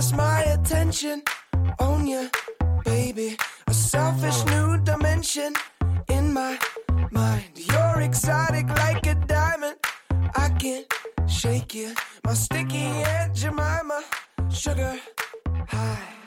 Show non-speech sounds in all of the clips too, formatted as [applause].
focus my attention on you, baby. A selfish new dimension in my mind. You're exotic like a diamond. I can't shake you. My sticky Aunt Jemima, sugar high.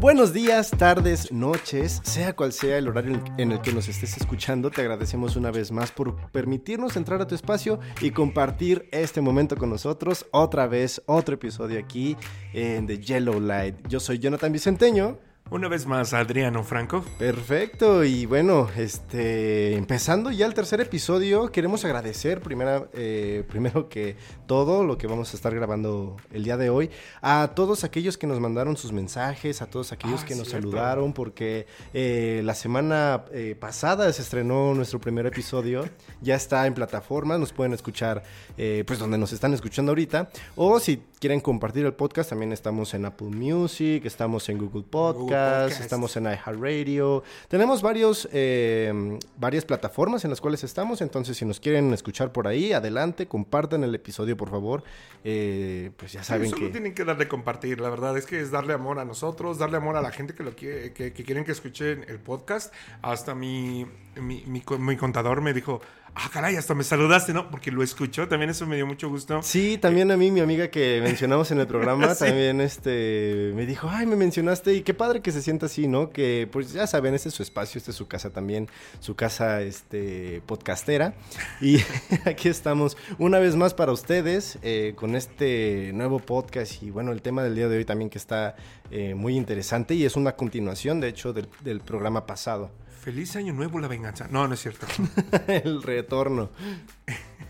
Buenos días, tardes, noches, sea cual sea el horario en el que nos estés escuchando, te agradecemos una vez más por permitirnos entrar a tu espacio y compartir este momento con nosotros. Otra vez, otro episodio aquí en The Yellow Light. Yo soy Jonathan Vicenteño. Una vez más, Adriano Franco. Perfecto, y bueno, este, empezando ya el tercer episodio, queremos agradecer primera, eh, primero que todo lo que vamos a estar grabando el día de hoy, a todos aquellos que nos mandaron sus mensajes, a todos aquellos Ah, que nos cierto. saludaron, porque eh, la semana eh, pasada se estrenó nuestro primer episodio, ya está en plataformas, nos pueden escuchar eh, pues donde nos están escuchando ahorita, o si quieren compartir el podcast, también estamos en Apple Music, estamos en Google Podcast, Podcast. estamos en iHeartRadio. Tenemos varios, eh, varias plataformas en las cuales estamos, entonces si nos quieren escuchar por ahí, adelante, compartan el episodio, por favor. Eh, pues ya saben Solo que... tienen que darle compartir, la verdad es que es darle amor a nosotros, darle amor a la gente que lo quiere, que, que quieren que escuchen el podcast. Hasta mi, mi, mi contador me dijo, ah, caray, hasta me saludaste, ¿no? Porque lo escuchó, también eso me dio mucho gusto. Sí, también a mí, mi amiga que mencionamos en el programa, [laughs] Sí. también este, me dijo, ay, me mencionaste, y qué padre que se sienta así, ¿no? Que pues ya saben, este es su espacio, este es su casa también, su casa este, podcastera. Y [laughs] aquí estamos una vez más para ustedes eh, con este nuevo podcast y bueno, el tema del día de hoy también que está eh, muy interesante y es una continuación, de hecho, del, del programa pasado, Feliz año nuevo, la venganza. No, no es cierto. [laughs] el retorno.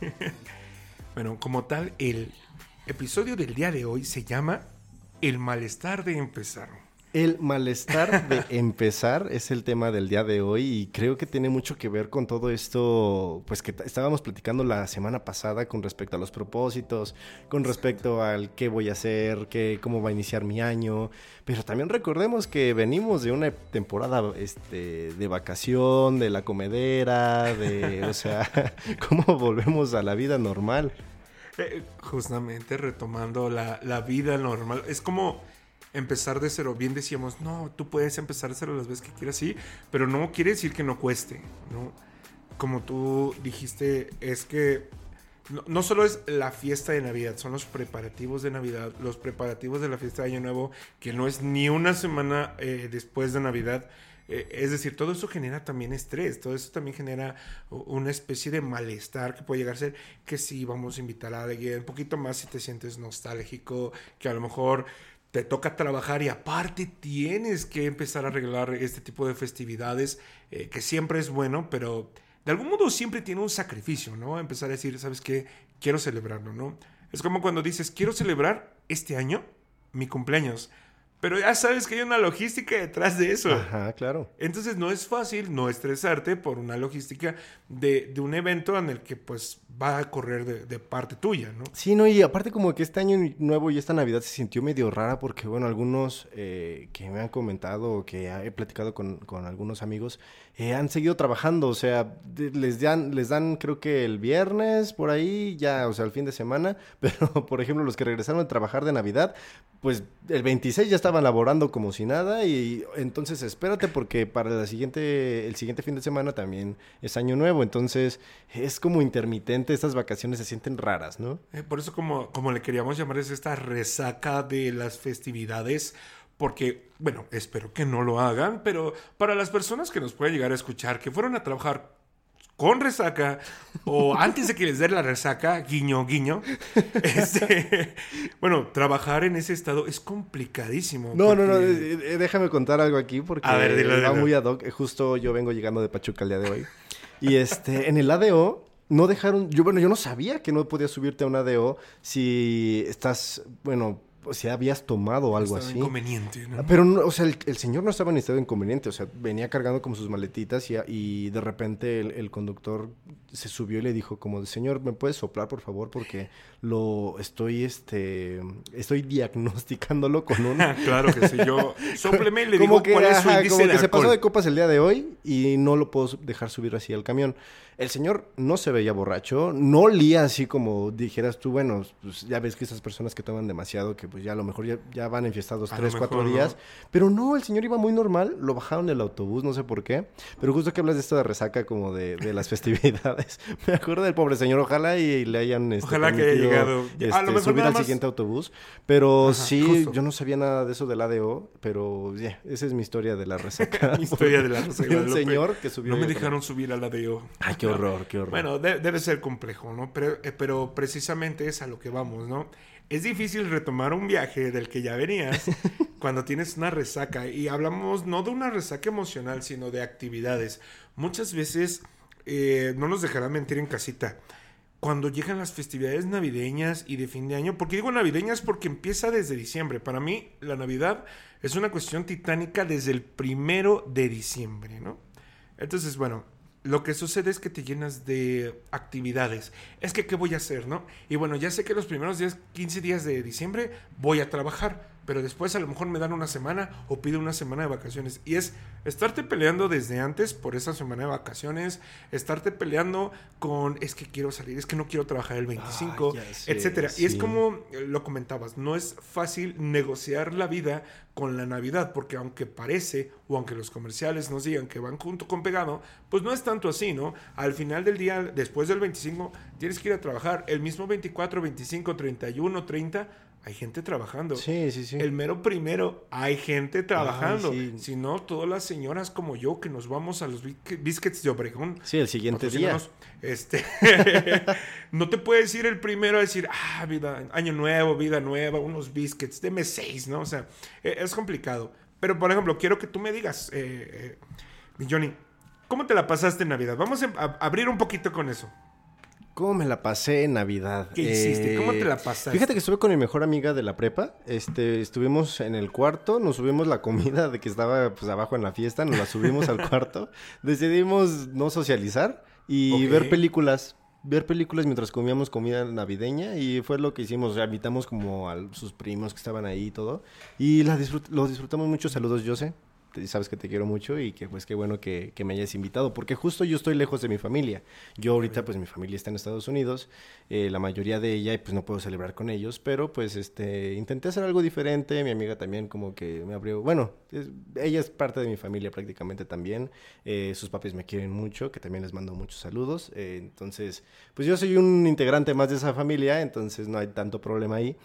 [laughs] bueno, como tal, el episodio del día de hoy se llama El malestar de empezar. El malestar de [laughs] empezar es el tema del día de hoy y creo que tiene mucho que ver con todo esto, pues que estábamos platicando la semana pasada con respecto a los propósitos, con respecto al qué voy a hacer, qué, cómo va a iniciar mi año, pero también recordemos que venimos de una temporada este, de vacación, de la comedera, de, o sea, [laughs] cómo volvemos a la vida normal. Eh, justamente retomando la, la vida normal. Es como empezar de cero. Bien decíamos, no, tú puedes empezar de cero las veces que quieras, sí, pero no quiere decir que no cueste, ¿no? Como tú dijiste, es que no, solo es la fiesta de Navidad, son los preparativos de Navidad, los preparativos de la fiesta de Año Nuevo, que no es ni una semana eh, después de Navidad. Eh, es decir, todo eso genera también estrés, todo eso también genera una especie de malestar que puede llegar a ser que si vamos a invitar a alguien, un poquito más si te sientes nostálgico, que a lo mejor te toca trabajar y aparte tienes que empezar a arreglar este tipo de festividades, eh, que siempre es bueno, pero de algún modo siempre tiene un sacrificio, ¿no? Empezar a decir, ¿sabes qué? Quiero celebrarlo, ¿no? Es como cuando dices, quiero celebrar este año mi cumpleaños, pero ya sabes que hay una logística detrás de eso. Ajá, claro. Entonces no es fácil no estresarte por una logística de, de un evento en el que pues va a correr de, de parte tuya, ¿no? Sí, no, y aparte como que este año nuevo y esta Navidad se sintió medio rara porque, bueno, algunos eh, que me han comentado o que he platicado con, con algunos amigos eh, han seguido trabajando, o sea, les dan, les dan creo que el viernes por ahí, ya, o sea, el fin de semana, [laughs] pero por ejemplo los que regresaron a trabajar de Navidad, pues el 26 ya estaban laborando como si nada y entonces espérate porque para la siguiente, el siguiente fin de semana también es año nuevo, entonces es como intermitente, estas vacaciones se sienten raras, ¿no? Eh, por eso como, como le queríamos llamar es esta resaca de las festividades, porque, bueno, espero que no lo hagan, pero para las personas que nos pueden llegar a escuchar, que fueron a trabajar con resaca o antes de que les dé la resaca, guiño, guiño, [laughs] este, bueno, trabajar en ese estado es complicadísimo. No, no, no, eh, eh, déjame contar algo aquí porque A ver, dilo, va muy ad hoc. Justo yo vengo llegando de Pachuca el día de hoy. Y este, en el ADO no dejaron, yo bueno, yo no sabía que no podías subirte a un ADO si estás, bueno, si habías tomado algo así. inconveniente, ¿no? Pero, no, o sea, el, el señor no estaba en estado inconveniente, o sea, venía cargando como sus maletitas y, y de repente el, el conductor se subió y le dijo como, señor, ¿me puedes soplar, por favor? Porque lo estoy, este, estoy diagnosticándolo con un... [laughs] claro que sí, yo [laughs] sopleme y le como digo que, cuál es su ajá, índice como de que se pasó de copas el día de hoy y no lo puedo dejar subir así al camión. El señor no se veía borracho, no olía así como dijeras tú, bueno, pues ya ves que esas personas que toman demasiado, que pues ya a lo mejor ya, ya van enfiestados A tres, cuatro días. ¿no? Pero no, el señor iba muy normal, lo bajaron del autobús, no sé por qué. Pero justo que hablas de esto de resaca como de, de las [laughs] festividades, [laughs] me acuerdo del pobre señor, ojalá y, le hayan este, Ojalá que haya llegado. A lo este, mejor subir al más- siguiente autobús. Pero Ajá, sí, justo. yo no sabía nada de eso del ADO, pero ya, esa es mi historia de la resaca. [laughs] Mi historia de la De un señor que subió. No me dejaron subir a la de yo. Ay, qué horror, qué horror. Bueno, de- debe ser complejo, ¿no? Pero, eh, pero precisamente es a lo que vamos, ¿no? Es difícil retomar un viaje del que ya venías [laughs] cuando tienes una resaca. Y hablamos no de una resaca emocional, sino de actividades. Muchas veces, eh, no nos dejará mentir en casita, cuando llegan las festividades navideñas y de fin de año, porque digo navideñas porque empieza desde diciembre. Para mí, la Navidad es una cuestión titánica desde el primero de diciembre, ¿no? Entonces, bueno, lo que sucede es que te llenas de actividades. Es que, ¿qué voy a hacer, no? Y bueno, ya sé que los primeros días, 15 días de diciembre voy a trabajar, pero después a lo mejor me dan una semana o pido una semana de vacaciones. Y es estarte peleando desde antes por esa semana de vacaciones, estarte peleando con, es que quiero salir, es que no quiero trabajar el 25, ya sé, etcétera. Y es como lo comentabas, no es fácil negociar la vida con la Navidad, porque aunque parece, o aunque los comerciales nos digan que van junto con pegado, pues no es tanto así, ¿no? Al final del día, después del 25, tienes que ir a trabajar. El mismo 24, 25, 31, 30, hay gente trabajando. Sí, sí, sí. El mero primero, hay gente trabajando. Ay, sí. Si no, todas las señoras como yo que nos vamos a los biscuits de Obregón. Sí, el siguiente día. Este, [laughs] no te puedes ir el primero a decir, ah, vida, año nuevo, vida nueva, unos biscuits, deme seis, ¿no? O sea, eh, es complicado. Pero, por ejemplo, quiero que tú me digas, eh, eh, Johnny, ¿cómo te la pasaste en Navidad? Vamos a abrir un poquito con eso. ¿Cómo me la pasé en Navidad? ¿Qué hiciste? ¿Cómo te la pasaste? Fíjate que estuve con mi mejor amiga de la prepa. Este, estuvimos en el cuarto, nos subimos la comida de que estaba pues abajo en la fiesta, nos la subimos al cuarto. [laughs] Decidimos no socializar y ver películas. Ver películas mientras comíamos comida navideña y fue lo que hicimos. O sea, invitamos como a sus primos que estaban ahí y todo. Y la disfrut- lo disfrutamos mucho. Saludos, Jose. Te- Sabes que te quiero mucho y que pues qué bueno que, que me hayas invitado. Porque justo yo estoy lejos de mi familia. Yo ahorita pues mi familia está en Estados Unidos. eh, la mayoría de ella y pues no puedo celebrar con ellos. Pero pues este intenté hacer algo diferente. Mi amiga también como que me abrió... Bueno, es- ella es parte de mi familia prácticamente también. Eh, sus papis me quieren mucho, que también les mando muchos saludos. Eh, entonces, pues yo soy un integrante más de esa familia, entonces no hay tanto problema ahí.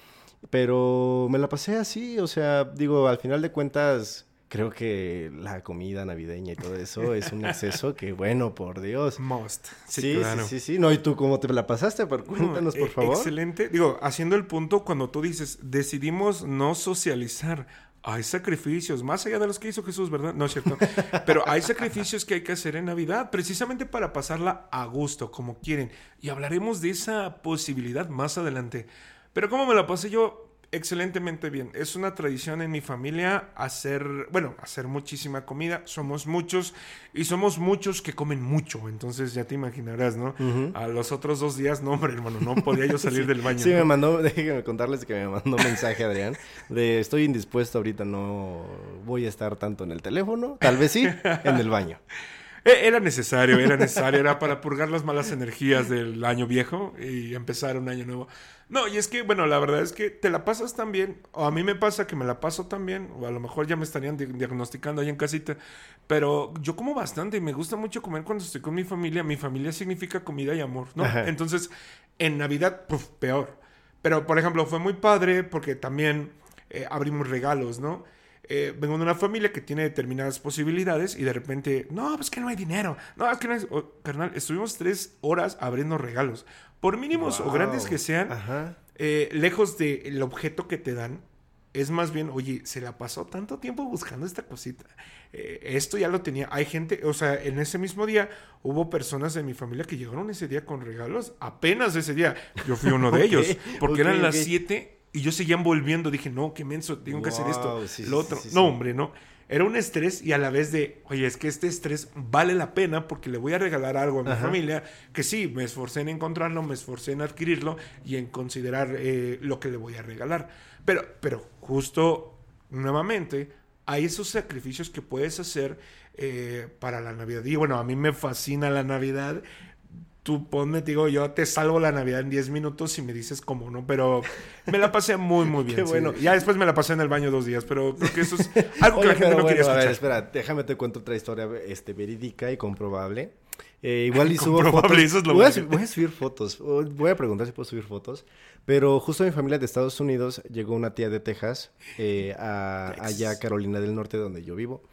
Pero me la pasé así, o sea, digo, al final de cuentas, creo que la comida navideña y todo eso es un exceso que, bueno, por Dios. Most. Sí, Sí, sí, claro. sí, sí, No, ¿y tú cómo te la pasaste? Por, No, cuéntanos, por eh, favor. Excelente. Digo, haciendo el punto cuando tú dices, decidimos no socializar. Hay sacrificios, más allá de los que hizo Jesús, ¿verdad? No es cierto. [laughs] Pero hay sacrificios que hay que hacer en Navidad, precisamente para pasarla a gusto, como quieren. Y hablaremos de esa posibilidad más adelante. Pero ¿cómo me la pasé yo? Excelentemente bien. Es una tradición en mi familia hacer, bueno, hacer muchísima comida. Somos muchos y somos muchos que comen mucho. Entonces ya te imaginarás, ¿no? A los otros dos días, no, hombre, hermano, no podía yo [laughs] salir del baño. Sí, ¿no? me mandó, [laughs] déjenme contarles que me mandó un mensaje Adrián de estoy indispuesto ahorita, no voy a estar tanto en el teléfono, tal vez sí, en el baño. [laughs] Eh, Era necesario, era necesario, era para purgar las malas energías del año viejo y empezar un año nuevo. No, y es que, bueno, la verdad es que te la pasas tan bien, o a mí me pasa que me la paso tan bien, o a lo mejor ya me estarían di- diagnosticando ahí en casita, pero yo como bastante y me gusta mucho comer cuando estoy con mi familia. Mi familia significa comida y amor, ¿no? Ajá. Entonces, en Navidad, puf, peor. Pero, por ejemplo, fue muy padre porque también eh, abrimos regalos, ¿no? Eh, vengo de una familia que tiene determinadas posibilidades y de repente, no, pues que no hay dinero. No, es que no hay... Oh, carnal, estuvimos tres horas abriendo regalos. Por mínimos o Wow. grandes que sean, Ajá. eh, lejos del objeto que te dan, es más bien, oye, se la pasó tanto tiempo buscando esta cosita. Eh, esto ya lo tenía. Hay gente, o sea, en ese mismo día hubo personas de mi familia que llegaron ese día con regalos. Apenas ese día. Yo fui uno de [laughs] Ok, ellos. Porque ok, eran las ok. 7 y yo seguía envolviendo. Dije, no, qué menso, tengo que hacer esto. Sí, lo otro. sí, sí, no, hombre, no. Era un estrés y a la vez de, oye, es que este estrés vale la pena porque le voy a regalar algo a mi Ajá. familia que sí, me esforcé en encontrarlo, me esforcé en adquirirlo y en considerar eh, lo que le voy a regalar. Pero, pero justo, nuevamente, hay esos sacrificios que puedes hacer eh, para la Navidad. Y bueno, a mí me fascina la Navidad tú ponme, te digo, yo te salvo la Navidad en 10 minutos y me dices cómo, ¿no? Pero me la pasé muy, muy [laughs] bien. Qué sí. bueno. Ya después me la pasé en el baño dos días, pero creo que eso es [laughs] algo que Oye, la gente no quería bueno, A ver, escuchar. espera, déjame te cuento otra historia este, verídica y comprobable. Eh, igual y [laughs] subo Comprobable, fotos. eso es lo voy, a, voy a subir fotos. Voy a preguntar si puedo subir fotos. Pero justo mi familia de Estados Unidos llegó una tía de Texas eh, a, allá a Carolina del Norte, donde yo vivo.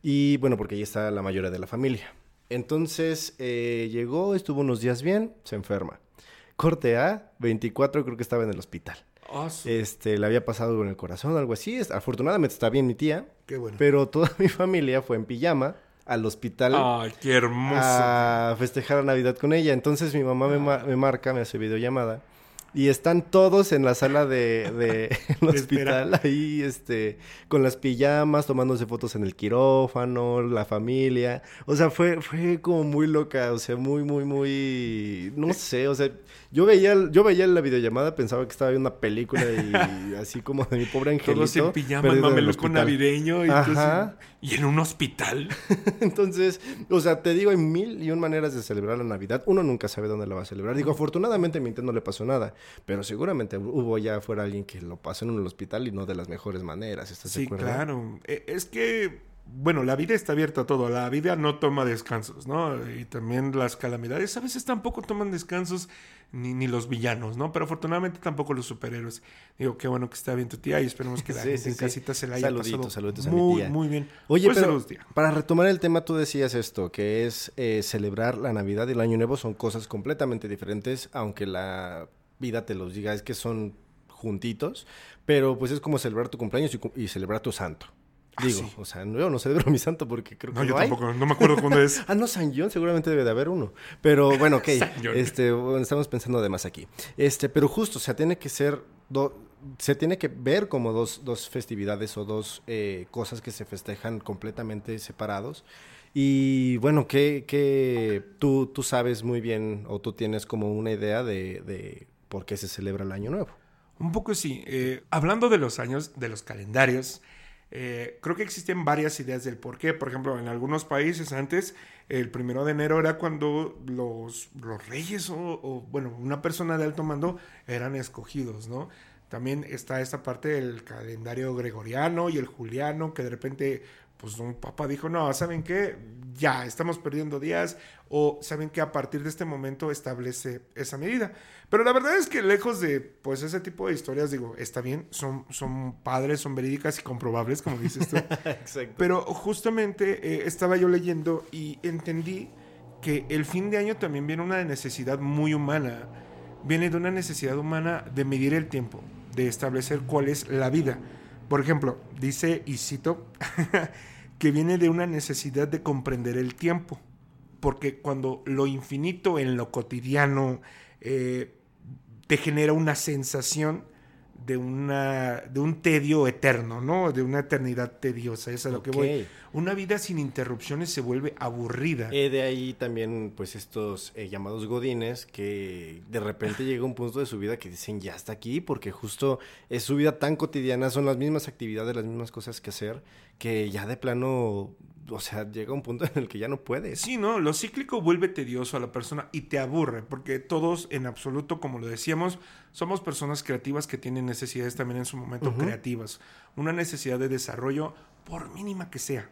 Y bueno, porque ahí está la mayoría de la familia. Entonces eh, llegó, estuvo unos días bien, se enferma. Corte A, 24, creo que estaba en el hospital. Ah, Este, le había pasado algo en el corazón, algo así. Afortunadamente está bien mi tía. Qué bueno. Pero toda mi familia fue en pijama al hospital Ay, qué hermoso. a festejar la Navidad con ella. Entonces mi mamá me, ma- me marca, me hace videollamada. Y están todos en la sala de, de [laughs] el De espera. hospital, ahí, este, con las pijamas, tomándose fotos en el quirófano, la familia. O sea, fue, fue como muy loca, o sea, muy, muy, muy, no sé, o sea, yo veía, yo veía la videollamada, pensaba que estaba viendo una película y [laughs] así como de mi pobre angelito. Todos en pijama, mameluco navideño. Y, Ajá. entonces- y en un hospital. [laughs] Entonces, o sea, te digo, hay mil y un maneras de celebrar la Navidad. Uno nunca sabe dónde la va a celebrar. Digo, afortunadamente a no le pasó nada, pero seguramente hubo ya fuera alguien que lo pasó en el hospital y no de las mejores maneras. ¿Estás de Sí, acuerdo? claro. Eh, Es que, bueno, la vida está abierta a todo. La vida no toma descansos, ¿no? Y también las calamidades a veces tampoco toman descansos, ni, ni los villanos, ¿no? Pero afortunadamente tampoco los superhéroes. Digo, qué bueno que está bien tu tía y esperemos que la [laughs] Sí, gente sí, en sí. casita se la haya Saluditos, pasado saluditos a mi muy, tía. muy bien. Oye, Pues, pero saludos, tía. para retomar el tema, tú decías esto, que es eh, celebrar la Navidad y el Año Nuevo son cosas completamente diferentes, aunque la vida te los diga, es que son juntitos, pero pues es como celebrar tu cumpleaños y, celebrar tu santo. Ah, Digo, sí. o sea, no- yo no celebro mi santo porque creo que No, yo hay. tampoco, no me acuerdo cuándo es. [laughs] Ah, no, San John seguramente debe de haber uno. Pero bueno, ok. [laughs] San John. este, bueno, estamos pensando de más aquí. Este, pero justo, o sea, tiene que ser. do- se tiene que ver como dos, dos festividades o dos eh, cosas que se festejan completamente separados. Y bueno, que, que tú, tú sabes muy bien o tú tienes como una idea de, de por qué se celebra el Año Nuevo. Un poco sí. Eh, hablando de los años, de los calendarios, eh, creo que existen varias ideas del por qué. Por ejemplo, en algunos países antes, el primero de enero era cuando los, los reyes o, o, bueno, una persona de alto mando eran escogidos, ¿no? También está esta parte del calendario gregoriano y el juliano, que de repente, pues un papa dijo, no, ¿saben qué? Ya, estamos perdiendo días, o ¿saben qué? A partir de este momento establece esa medida. Pero la verdad es que lejos de, pues, ese tipo de historias, digo, está bien, son, son padres, son verídicas y comprobables, como dices tú. [laughs] Exacto. Pero justamente eh, estaba yo leyendo y entendí que el fin de año también viene una necesidad muy humana. Viene de una necesidad humana de medir el tiempo, de establecer cuál es la vida. Por ejemplo, dice, y cito, [laughs] que viene de una necesidad de comprender el tiempo. Porque cuando lo infinito en lo cotidiano eh, te genera una sensación de, una, de un tedio eterno, ¿no? De una eternidad tediosa, es a lo que voy. Una vida sin interrupciones se vuelve aburrida. Eh, de ahí también, pues, estos eh, llamados godines que de repente llega un punto de su vida que dicen, ya está aquí, porque justo es su vida tan cotidiana, son las mismas actividades, las mismas cosas que hacer, que ya de plano, o sea, llega un punto en el que ya no puedes. Sí, ¿no? Lo cíclico vuelve tedioso a la persona y te aburre, porque todos en absoluto, como lo decíamos, somos personas creativas que tienen necesidades también en su momento creativas. Una necesidad de desarrollo, por mínima que sea.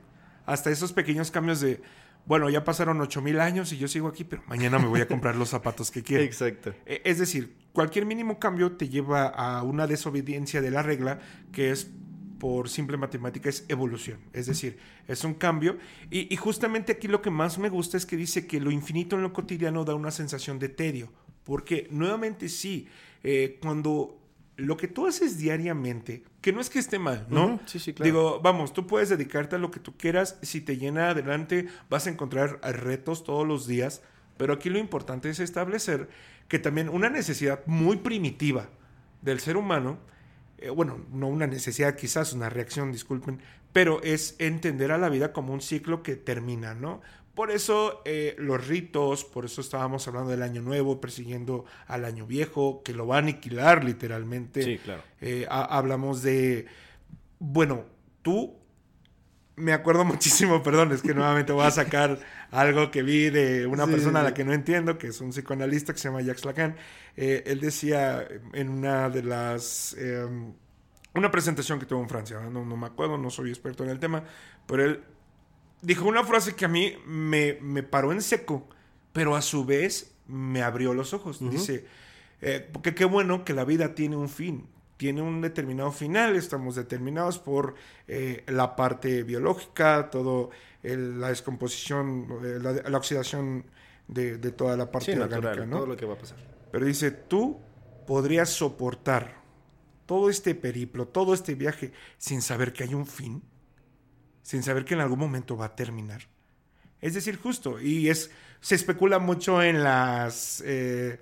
Hasta esos pequeños cambios de, bueno, ya pasaron ocho mil años y yo sigo aquí, pero mañana me voy a comprar los zapatos que [laughs] quiero. Exacto. Eh, Es decir, cualquier mínimo cambio te lleva a una desobediencia de la regla que es por simple matemática es evolución, es decir, es un cambio y, y justamente aquí lo que más me gusta es que dice que lo infinito en lo cotidiano da una sensación de tedio, porque nuevamente sí, eh, cuando lo que tú haces diariamente, que no es que esté mal, ¿no? Sí, sí, claro. Digo, vamos, tú puedes dedicarte a lo que tú quieras, si te llena adelante vas a encontrar retos todos los días, pero aquí lo importante es establecer que también una necesidad muy primitiva del ser humano, eh, bueno, no una necesidad quizás, una reacción, disculpen, pero es entender a la vida como un ciclo que termina, ¿no? Por eso eh, los ritos, por eso estábamos hablando del año nuevo, persiguiendo al año viejo, que lo va a aniquilar literalmente. Sí, claro. Eh, ha- hablamos de, bueno, tú me acuerdo [laughs] muchísimo, perdón, es que nuevamente voy a sacar algo que vi de una Sí, persona a la que no entiendo, que es un psicoanalista que se llama Jacques Lacan. Eh, él decía en una de las... eh, una presentación que tuvo en Francia, no, no me acuerdo, no soy experto en el tema, pero él dijo una frase que a mí me, me paró en seco, pero a su vez me abrió los ojos. Dice, eh, porque qué bueno que la vida tiene un fin, tiene un determinado final, estamos determinados por eh, la parte biológica, todo el- la descomposición, eh, la, la oxidación de, de toda la parte Sí, orgánica, natural, ¿no? todo lo que va a pasar. Pero dice, tú podrías soportar todo este periplo, todo este viaje, sin saber que hay un fin, sin saber que en algún momento va a terminar. Es decir, justo, y es, se especula mucho en las, eh,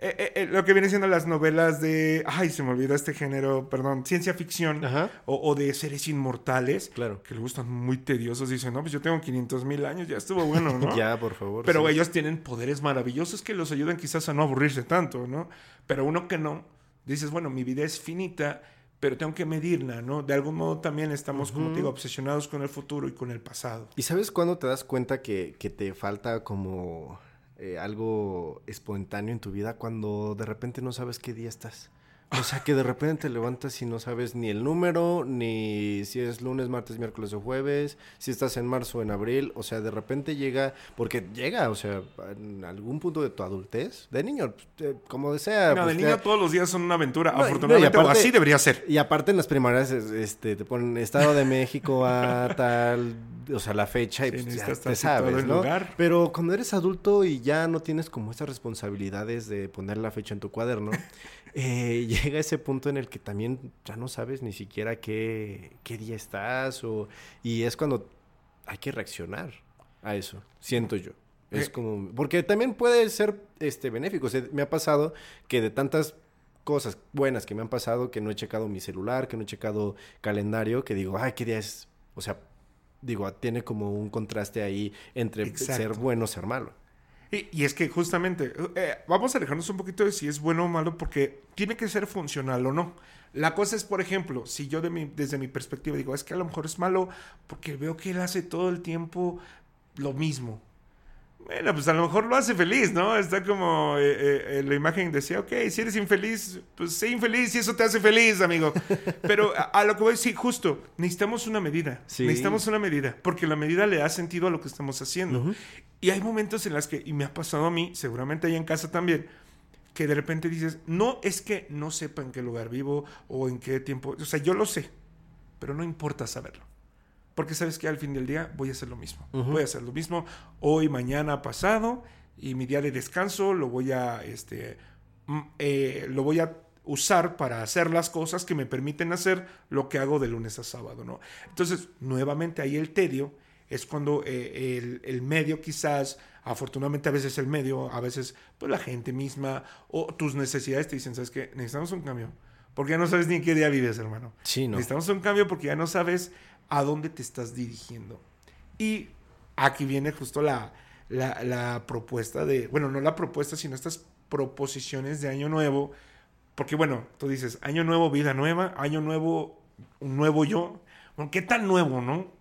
eh, eh, eh, lo que viene siendo las novelas de, ay, se me olvidó este género, perdón, ciencia ficción, Ajá. o, o de seres inmortales, Claro. que luego están muy tediosos, dicen, no, pues yo tengo 500 mil años, ya estuvo bueno, ¿no? [laughs] Ya, por favor. Pero sí. ellos tienen poderes maravillosos que los ayudan quizás a no aburrirse tanto, ¿no? Pero uno que no, dices, bueno, mi vida es finita, pero tengo que medirla, ¿no? De algún modo también estamos, como te digo, obsesionados con el futuro y con el pasado. ¿Y sabes cuándo te das cuenta que, que te falta como eh, algo espontáneo en tu vida? Cuando de repente no sabes qué día estás. O sea, que de repente te levantas y no sabes ni el número, ni si es lunes, martes, miércoles o jueves, si estás en marzo o en abril. O sea, de repente llega, porque llega, o sea, en algún punto de tu adultez, de niño, pues, eh, como desea. no, pues, de te- niño todos los días son una aventura, No, no, afortunadamente, o aparte- así debería ser. Y aparte en las primarias es- este, te ponen Estado de México [laughs] a tal, o sea, la fecha y Sí, pues, ya te sabes, ¿no? lugar. Pero cuando eres adulto y ya no tienes como esas responsabilidades de poner la fecha en tu cuaderno, eh, [laughs] llega ese punto en el que también ya no sabes ni siquiera qué, qué día estás o, y es cuando hay que reaccionar a eso, siento yo. Es Eh. como, porque también puede ser este benéfico. O sea, me ha pasado que de tantas cosas buenas que me han pasado, que no he checado mi celular, que no he checado calendario, que digo, ay, qué día es. O sea, digo, tiene como un contraste ahí entre Exacto. ser bueno o ser malo. Y, es que justamente, eh, vamos a alejarnos un poquito de si es bueno o malo, porque tiene que ser funcional o no. La cosa es, por ejemplo, si yo de desde mi perspectiva digo, es que a lo mejor es malo porque veo que él hace todo el tiempo lo mismo. Bueno, pues a lo mejor lo hace feliz, ¿no? Está como eh, eh, la imagen decía, ok, si eres infeliz, pues sé infeliz y eso te hace feliz, amigo. [laughs] Pero a, a lo que voy a decir, justo, necesitamos una medida. Sí. Necesitamos una medida, porque la medida le da sentido a lo que estamos haciendo. Y hay momentos en las que, y me ha pasado a mí, seguramente ahí en casa también, que de repente dices, no es que no sepa en qué lugar vivo o en qué tiempo, o sea, yo lo sé, pero no importa saberlo. Porque sabes que al fin del día voy a hacer lo mismo. Voy a hacer lo mismo hoy, mañana, pasado, y mi día de descanso lo voy a, este, mm, eh, lo voy a usar para hacer las cosas que me permiten hacer lo que hago de lunes a sábado, ¿no? Entonces, nuevamente ahí el tedio es cuando eh, el, el medio quizás, afortunadamente a veces el medio, a veces pues la gente misma o tus necesidades te dicen, ¿sabes qué? Necesitamos un cambio. Porque ya no sabes ni en qué día vives, hermano. Sí, no. Necesitamos un cambio porque ya no sabes a dónde te estás dirigiendo. Y aquí viene justo la, la, la propuesta de, bueno, no la propuesta, sino estas proposiciones de año nuevo. Porque bueno, tú dices, año nuevo, vida nueva, año nuevo, un nuevo yo. Bueno, ¿qué tan nuevo, no?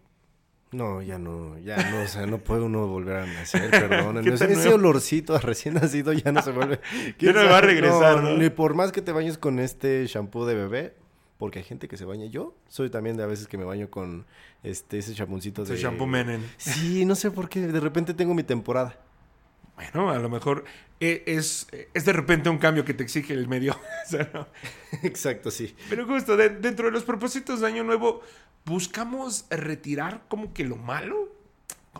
No, ya no, ya no, o sea, no puede uno volver a nacer, [laughs] perdón. ¿Qué Ese, nuevo? olorcito a recién nacido ya no se vuelve. [laughs] Ya no va a regresar, ¿no? Ni por más que te bañes con este shampoo de bebé, porque hay gente que se baña. Yo soy también de a veces que me baño con este ese champoncito Ese de shampoo Menen. Sí, no sé por qué, de repente tengo mi temporada. Bueno, a lo mejor e- es, es de repente un cambio que te exige el medio. [laughs] O sea, ¿no? Exacto, sí. Pero justo de- dentro de los propósitos de Año Nuevo, buscamos retirar como que lo malo,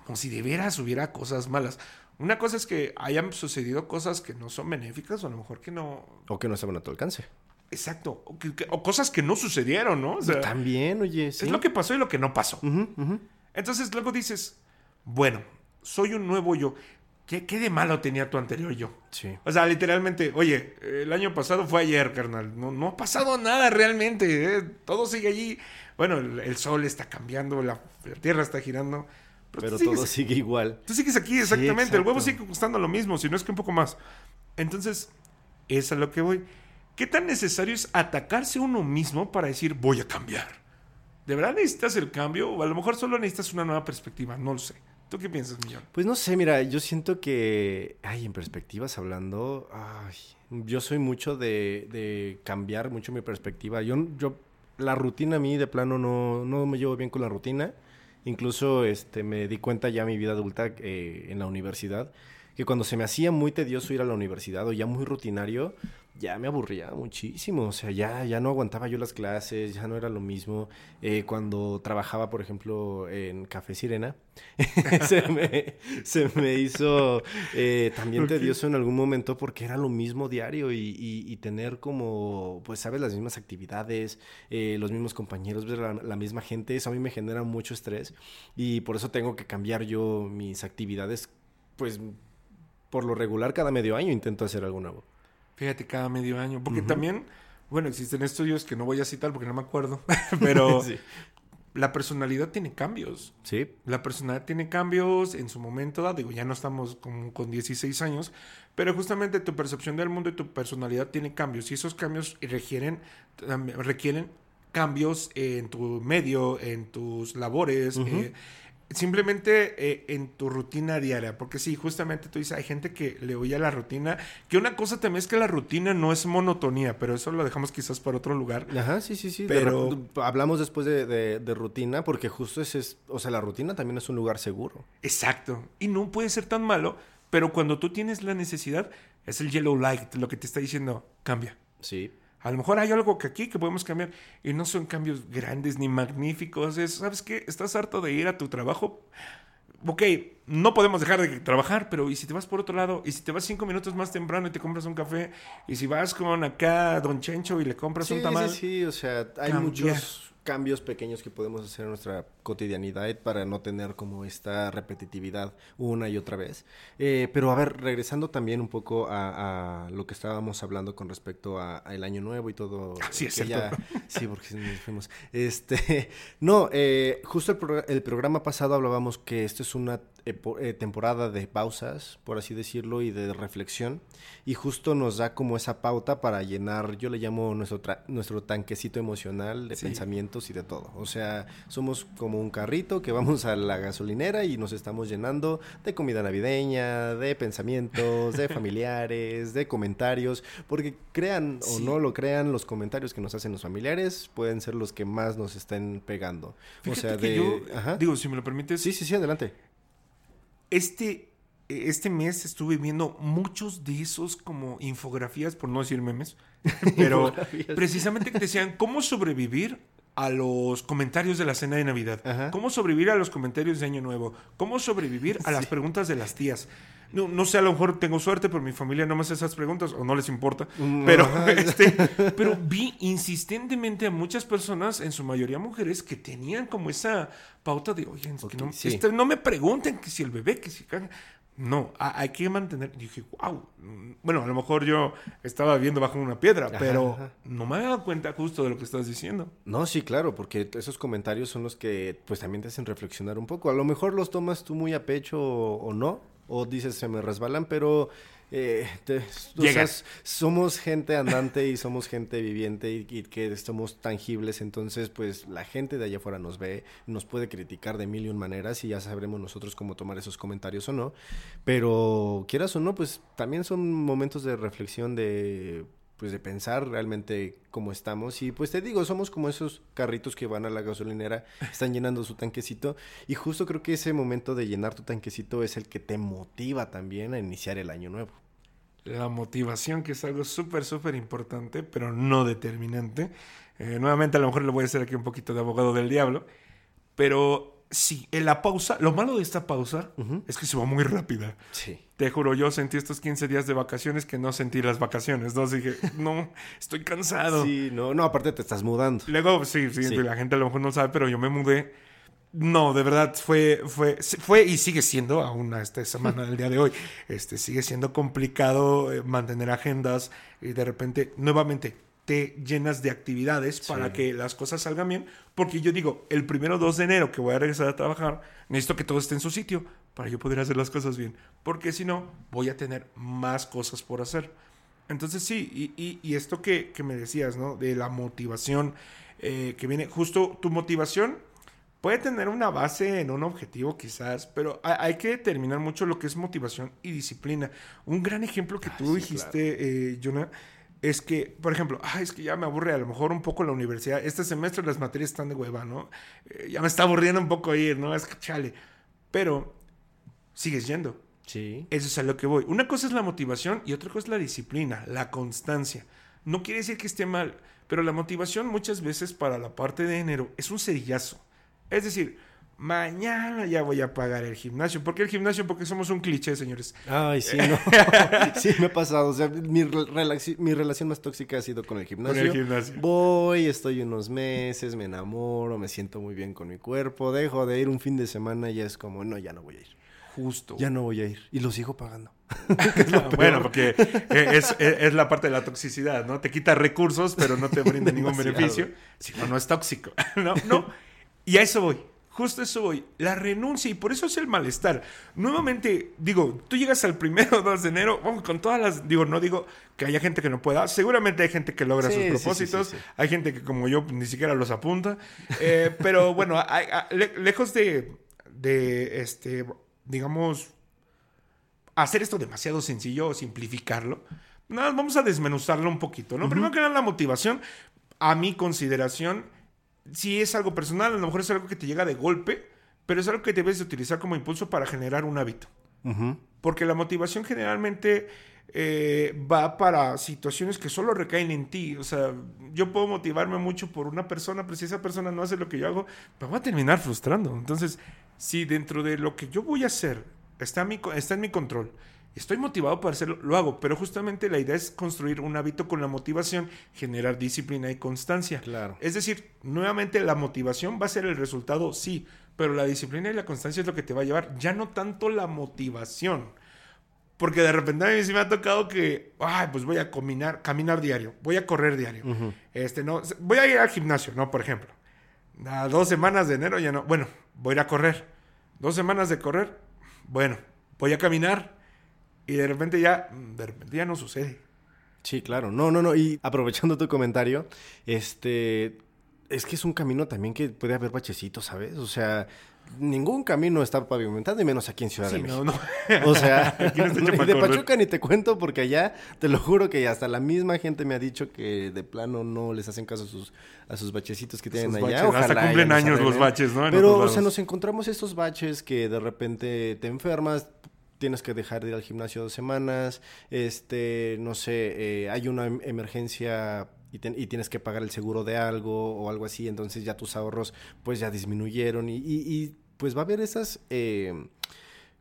como si de veras hubiera cosas malas. Una cosa es que hayan sucedido cosas que no son benéficas, o a lo mejor que no. O que no estaban a tu alcance. Exacto. O, que- que- o cosas que no sucedieron, ¿no? O sea, También, oye, sí. es lo que pasó y lo que no pasó. Entonces luego dices, bueno, soy un nuevo yo. ¿Qué, qué de malo tenía tu anterior yo? Sí. O sea, literalmente, oye, el año pasado fue ayer, carnal. No, no ha pasado nada realmente. ¿eh? Todo sigue allí. Bueno, el, el sol está cambiando, la, la tierra está girando. Pero todo sigue igual. tú sigues aquí, exactamente. el huevo sigue costando lo mismo, si no es que un poco más. Entonces, es a lo que voy. ¿Qué tan necesario es atacarse uno mismo para decir, voy a cambiar? ¿De verdad necesitas el cambio? O a lo mejor solo necesitas una nueva perspectiva, no lo sé. ¿Tú qué piensas, Millón? Pues no sé, mira, yo siento que, ay, en perspectivas hablando, ay, yo soy mucho de, de cambiar mucho mi perspectiva. Yo, yo, la rutina a mí de plano no, no me llevo bien con la rutina. Incluso este, me di cuenta ya mi vida adulta eh, en la universidad que cuando se me hacía muy tedioso ir a la universidad o ya muy rutinario, ya me aburría muchísimo. O sea, ya, ya no aguantaba yo las clases, ya no era lo mismo. Eh, cuando trabajaba, por ejemplo, en Café Sirena, [laughs] se, me, se, me, hizo eh, también okay. tedioso en algún momento porque era lo mismo diario y, y, y tener como, pues, sabes, las mismas actividades, eh, los mismos compañeros, la, la, misma gente, eso a mí me genera mucho estrés y por eso tengo que cambiar yo mis actividades, pues por lo regular cada medio año intento hacer algo nuevo. Fíjate, cada medio año. Porque uh -huh. también, bueno, existen estudios que no voy a citar porque no me acuerdo, [laughs] pero [laughs] sí. la personalidad tiene cambios. Sí. La personalidad tiene cambios en su momento dado. Digo, ya no estamos con, con 16 años, pero justamente tu percepción del mundo y tu personalidad tiene cambios. Y esos cambios requieren, requieren cambios en tu medio, en tus labores. Uh -huh. eh, simplemente eh, en tu rutina diaria, porque sí, justamente tú dices, hay gente que le oye a la rutina, que una cosa también es que la rutina no es monotonía, pero eso lo dejamos quizás para otro lugar. Ajá, sí, sí, sí. Pero de, hablamos después de, de, de, rutina, porque justo ese es, o sea, la rutina también es un lugar seguro. Exacto, y no puede ser tan malo, pero cuando tú tienes la necesidad, es el yellow light lo que te está diciendo, cambia. Sí. A lo mejor hay algo que aquí que podemos cambiar y no son cambios grandes ni magníficos. Es, ¿Sabes qué? Estás harto de ir a tu trabajo. Ok, no podemos dejar de trabajar, pero ¿y si te vas por otro lado? ¿Y si te vas cinco minutos más temprano y te compras un café? ¿Y si vas con acá Don Chencho y le compras sí, un tamal? Sí, sí, o sea, hay cambiar. muchos cambios pequeños que podemos hacer en nuestra cotidianidad para no tener como esta repetitividad una y otra vez. Eh, pero a ver, regresando también un poco a, a lo que estábamos hablando con respecto al año nuevo y todo. Sí, es ya, Sí, porque nos fuimos. Este, [laughs] no, eh, justo el, pro, el, programa pasado hablábamos que esto es una eh, temporada de pausas, por así decirlo, y de reflexión. Y justo nos da como esa pauta para llenar, yo le llamo nuestro, nuestro tanquecito emocional de sí. pensamientos y de todo. O sea, somos como un carrito que vamos a la gasolinera y nos estamos llenando de comida navideña, de pensamientos, de [laughs] familiares, de comentarios, porque crean sí. o no lo crean, los comentarios que nos hacen los familiares pueden ser los que más nos estén pegando. Fíjate o sea, de... Yo, Ajá. Digo, si me lo permites. Sí, sí, sí, adelante. Este, este mes estuve viendo muchos de esos como infografías, por no decir memes, [laughs] pero precisamente que decían cómo sobrevivir a los comentarios de la cena de Navidad, Ajá. cómo sobrevivir a los comentarios de Año Nuevo, cómo sobrevivir a sí. las preguntas de las tías. No, no, sé, a lo mejor tengo suerte, pero mi familia no me hace esas preguntas o no les importa. Mm, Pero, [laughs] este, pero vi insistentemente a muchas personas, en su mayoría mujeres, que tenían como esa pauta de, oye, okay, no, sí. este, no me pregunten que si el bebé, que si... No, hay que mantener. Y dije, wow. Bueno, a lo mejor yo estaba viendo bajo una piedra, ajá, pero ajá. no me he dado cuenta justo de lo que estás diciendo. No, sí, claro, porque esos comentarios son los que pues también te hacen reflexionar un poco. A lo mejor los tomas tú muy a pecho o, o no, o dices se me resbalan, pero eh, te, o sea, somos gente andante y somos gente viviente y, y, que somos tangibles, entonces pues la gente de allá afuera nos ve, nos puede criticar de mil y un maneras y ya sabremos nosotros cómo tomar esos comentarios o no, pero quieras o no, pues también son momentos de reflexión de pues de pensar realmente cómo estamos y pues te digo, somos como esos carritos que van a la gasolinera, están llenando su tanquecito y justo creo que ese momento de llenar tu tanquecito es el que te motiva también a iniciar el año nuevo. La motivación, que es algo súper, súper importante, pero no determinante. Eh, nuevamente a lo mejor le voy a hacer aquí un poquito de abogado del diablo, pero sí, en la pausa, lo malo de esta pausa uh -huh. es que se va muy rápida. Sí. Te juro, yo sentí estos 15 días de vacaciones que no sentí las vacaciones, ¿no? Que, no, estoy cansado. Sí, no, no, aparte te estás mudando. Luego, sí, sí, sí, la gente a lo mejor no sabe, pero yo me mudé. No, de verdad, fue, fue, fue y sigue siendo, aún a esta semana del día de hoy, este, sigue siendo complicado eh, mantener agendas y de repente, nuevamente, te llenas de actividades sí. para que las cosas salgan bien. Porque yo digo, el primero 2 de enero que voy a regresar a trabajar, necesito que todo esté en su sitio para yo poder hacer las cosas bien. Porque si no, voy a tener más cosas por hacer. Entonces sí, y, y- y esto que, que me decías, ¿no? De la motivación eh, que viene, justo tu motivación puede tener una base en un objetivo quizás, pero hay, que determinar mucho lo que es motivación y disciplina. Un gran ejemplo que tú sí, dijiste, eh, Jonah, es que, por ejemplo, "Ay, es que ya me aburre a lo mejor un poco la universidad. Este semestre las materias están de hueva, ¿no? Eh, ya me está aburriendo un poco ir, ¿no? Es que chale. Pero sigues yendo. Sí. Eso es a lo que voy. Una cosa es la motivación y otra cosa es la disciplina, la constancia. No quiere decir que esté mal, pero la motivación muchas veces para la parte de enero es un cerillazo. Es decir, mañana ya voy a pagar el gimnasio. ¿Por qué el gimnasio? Porque somos un cliché, señores. Ay, sí, no. [laughs] sí, me ha pasado. O sea, mi, re- relaci- mi relación más tóxica ha sido con el gimnasio. Con el gimnasio. Voy, estoy unos meses, me enamoro, me siento muy bien con mi cuerpo. Dejo de ir un fin de semana y ya es como, no, ya no voy a ir. Justo. Ya no voy a ir. Y lo sigo pagando. [laughs] [laughs] bueno, porque eh, es, es- es la parte de la toxicidad, ¿no? Te quita recursos, pero no te brinda ningún beneficio. Si no, no es tóxico. no, no. Y a eso voy. Justo a eso voy. La renuncia, y por eso es el malestar. Nuevamente, digo, tú llegas al primero [laughs] 2 de enero, vamos, con todas las. Digo, no digo que haya gente que no pueda. Seguramente hay gente que logra Sí, sus propósitos. sí, sí. Hay gente que, como yo, ni siquiera los apunta. Eh, pero [laughs] bueno, hay- hay- le- lejos de, de, este, digamos, hacer esto demasiado sencillo o simplificarlo, nada, vamos a desmenuzarlo un poquito, ¿no? Primero que nada, la motivación, a mi consideración, si es algo personal, a lo mejor es algo que te llega de golpe, pero es algo que debes de utilizar como impulso para generar un hábito. Porque la motivación generalmente eh, va para situaciones que solo recaen en ti. O sea, yo puedo motivarme mucho por una persona, pero si esa persona no hace lo que yo hago, me voy a terminar frustrando. Entonces, si dentro de lo que yo voy a hacer mi está en mi control, estoy motivado para hacerlo, lo hago. Pero justamente la idea es construir un hábito con la motivación, generar disciplina y constancia. Claro. Es decir, nuevamente la motivación va a ser el resultado, sí, pero la disciplina y la constancia es lo que te va a llevar, ya no tanto la motivación. Porque de repente a mí sí me ha tocado que, ay, pues voy a caminar, caminar diario, voy a correr diario. Este, no, voy a ir al gimnasio, ¿no? Por ejemplo. A dos semanas de enero ya no. Bueno, voy a ir a correr. Dos semanas de correr, bueno, voy a caminar. Y de repente ya, de repente ya no sucede. Sí, claro. No, no, no. Y aprovechando tu comentario, este. Es que es un camino también que puede haber bachecitos, ¿sabes? O sea, ningún camino está pavimentado, y menos aquí en Ciudad Sí, de no, México. no. O sea, [laughs] no de. Pachuca ni te cuento porque allá te lo juro que hasta la misma gente me ha dicho que de plano no les hacen caso a sus, a sus bachecitos que tienen Sus allá. baches. Hasta cumplen años los baches, ¿no? En Pero, o sea, nos encontramos estos baches que de repente te enfermas, tienes que dejar de ir al gimnasio dos semanas, este, no sé, eh, hay una em- emergencia y, tienes que pagar el seguro de algo o algo así, entonces ya tus ahorros pues ya disminuyeron y, pues va a haber esas eh,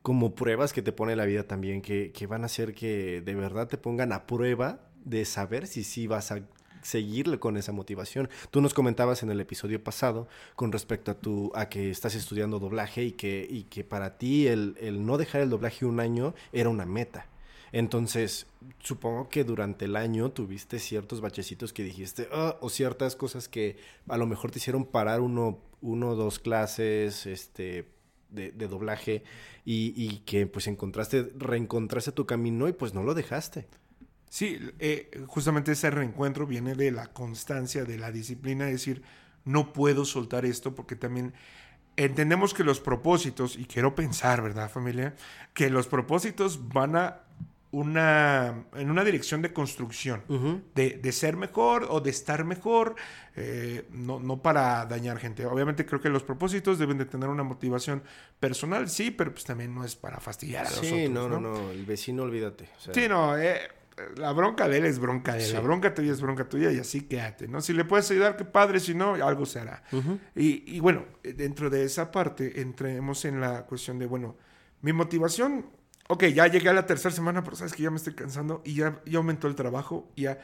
como pruebas que te pone la vida también que van a hacer que de verdad te pongan a prueba de saber si sí vas a seguirle con esa motivación. Tú nos comentabas en el episodio pasado con respecto a tu a que estás estudiando doblaje y que y que para ti el, el no dejar el doblaje un año era una meta. Entonces, supongo que durante el año tuviste ciertos bachecitos que dijiste, "Ah", o ciertas cosas que a lo mejor te hicieron parar uno, uno o dos clases, este, de, de doblaje, y, y que pues encontraste, reencontraste tu camino y pues no lo dejaste. Sí, eh, justamente ese reencuentro viene de la constancia, de la disciplina, es decir, no puedo soltar esto porque también entendemos que los propósitos, y quiero pensar, ¿verdad familia? Que los propósitos van a una, en una dirección de construcción, de, de ser mejor o de estar mejor, eh, no, no para dañar gente. Obviamente creo que los propósitos deben de tener una motivación personal, sí, pero pues también no es para fastidiar a los Sí, otros. no, no, no, el vecino olvídate. o sea, Sí, no, eh, la bronca de él es bronca de él. Sí. La bronca tuya es bronca tuya y así quédate, ¿no? Si le puedes ayudar, qué padre, si no, algo se hará. y, y bueno, dentro de esa parte entremos en la cuestión de, bueno, mi motivación, ok, ya llegué a la tercera semana, pero sabes que ya me estoy cansando y ya, ya aumentó el trabajo y ya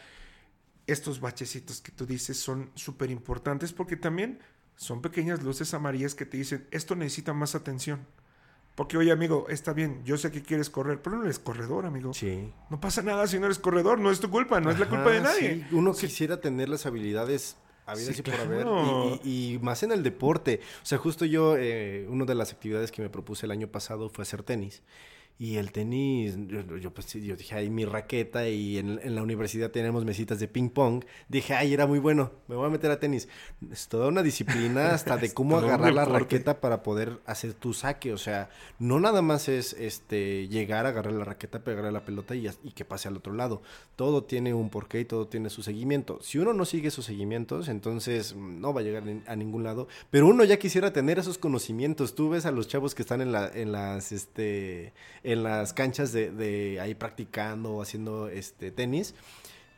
estos bachecitos que tú dices son súper importantes porque también son pequeñas luces amarillas que te dicen, esto necesita más atención. Porque, oye, amigo, está bien, yo sé que quieres correr, pero no eres corredor, amigo. Sí. No pasa nada si no eres corredor, no es tu culpa, no es la culpa de nadie. sí. Uno quisiera tener las habilidades habidas Sí, y por haber. y- y más en el deporte. O sea, justo yo, eh, una de las actividades que me propuse el año pasado fue hacer tenis. Y el tenis, yo, yo, pues, yo dije, ay, mi raqueta y en, en, la universidad tenemos mesitas de ping pong. Dije, ay, era muy bueno, me voy a meter a tenis. Es toda una disciplina hasta de [laughs] cómo agarrar la raqueta para poder hacer tu saque. O sea, no nada más es este llegar, agarrar la raqueta, pegarle la pelota y, y que pase al otro lado. Todo tiene un porqué y todo tiene su seguimiento. Si uno no sigue sus seguimientos, entonces mm, no va a llegar a ningún lado. Pero uno ya quisiera tener esos conocimientos. Tú ves a los chavos que están en, la, en las, este en las canchas de, de ahí practicando o haciendo este tenis.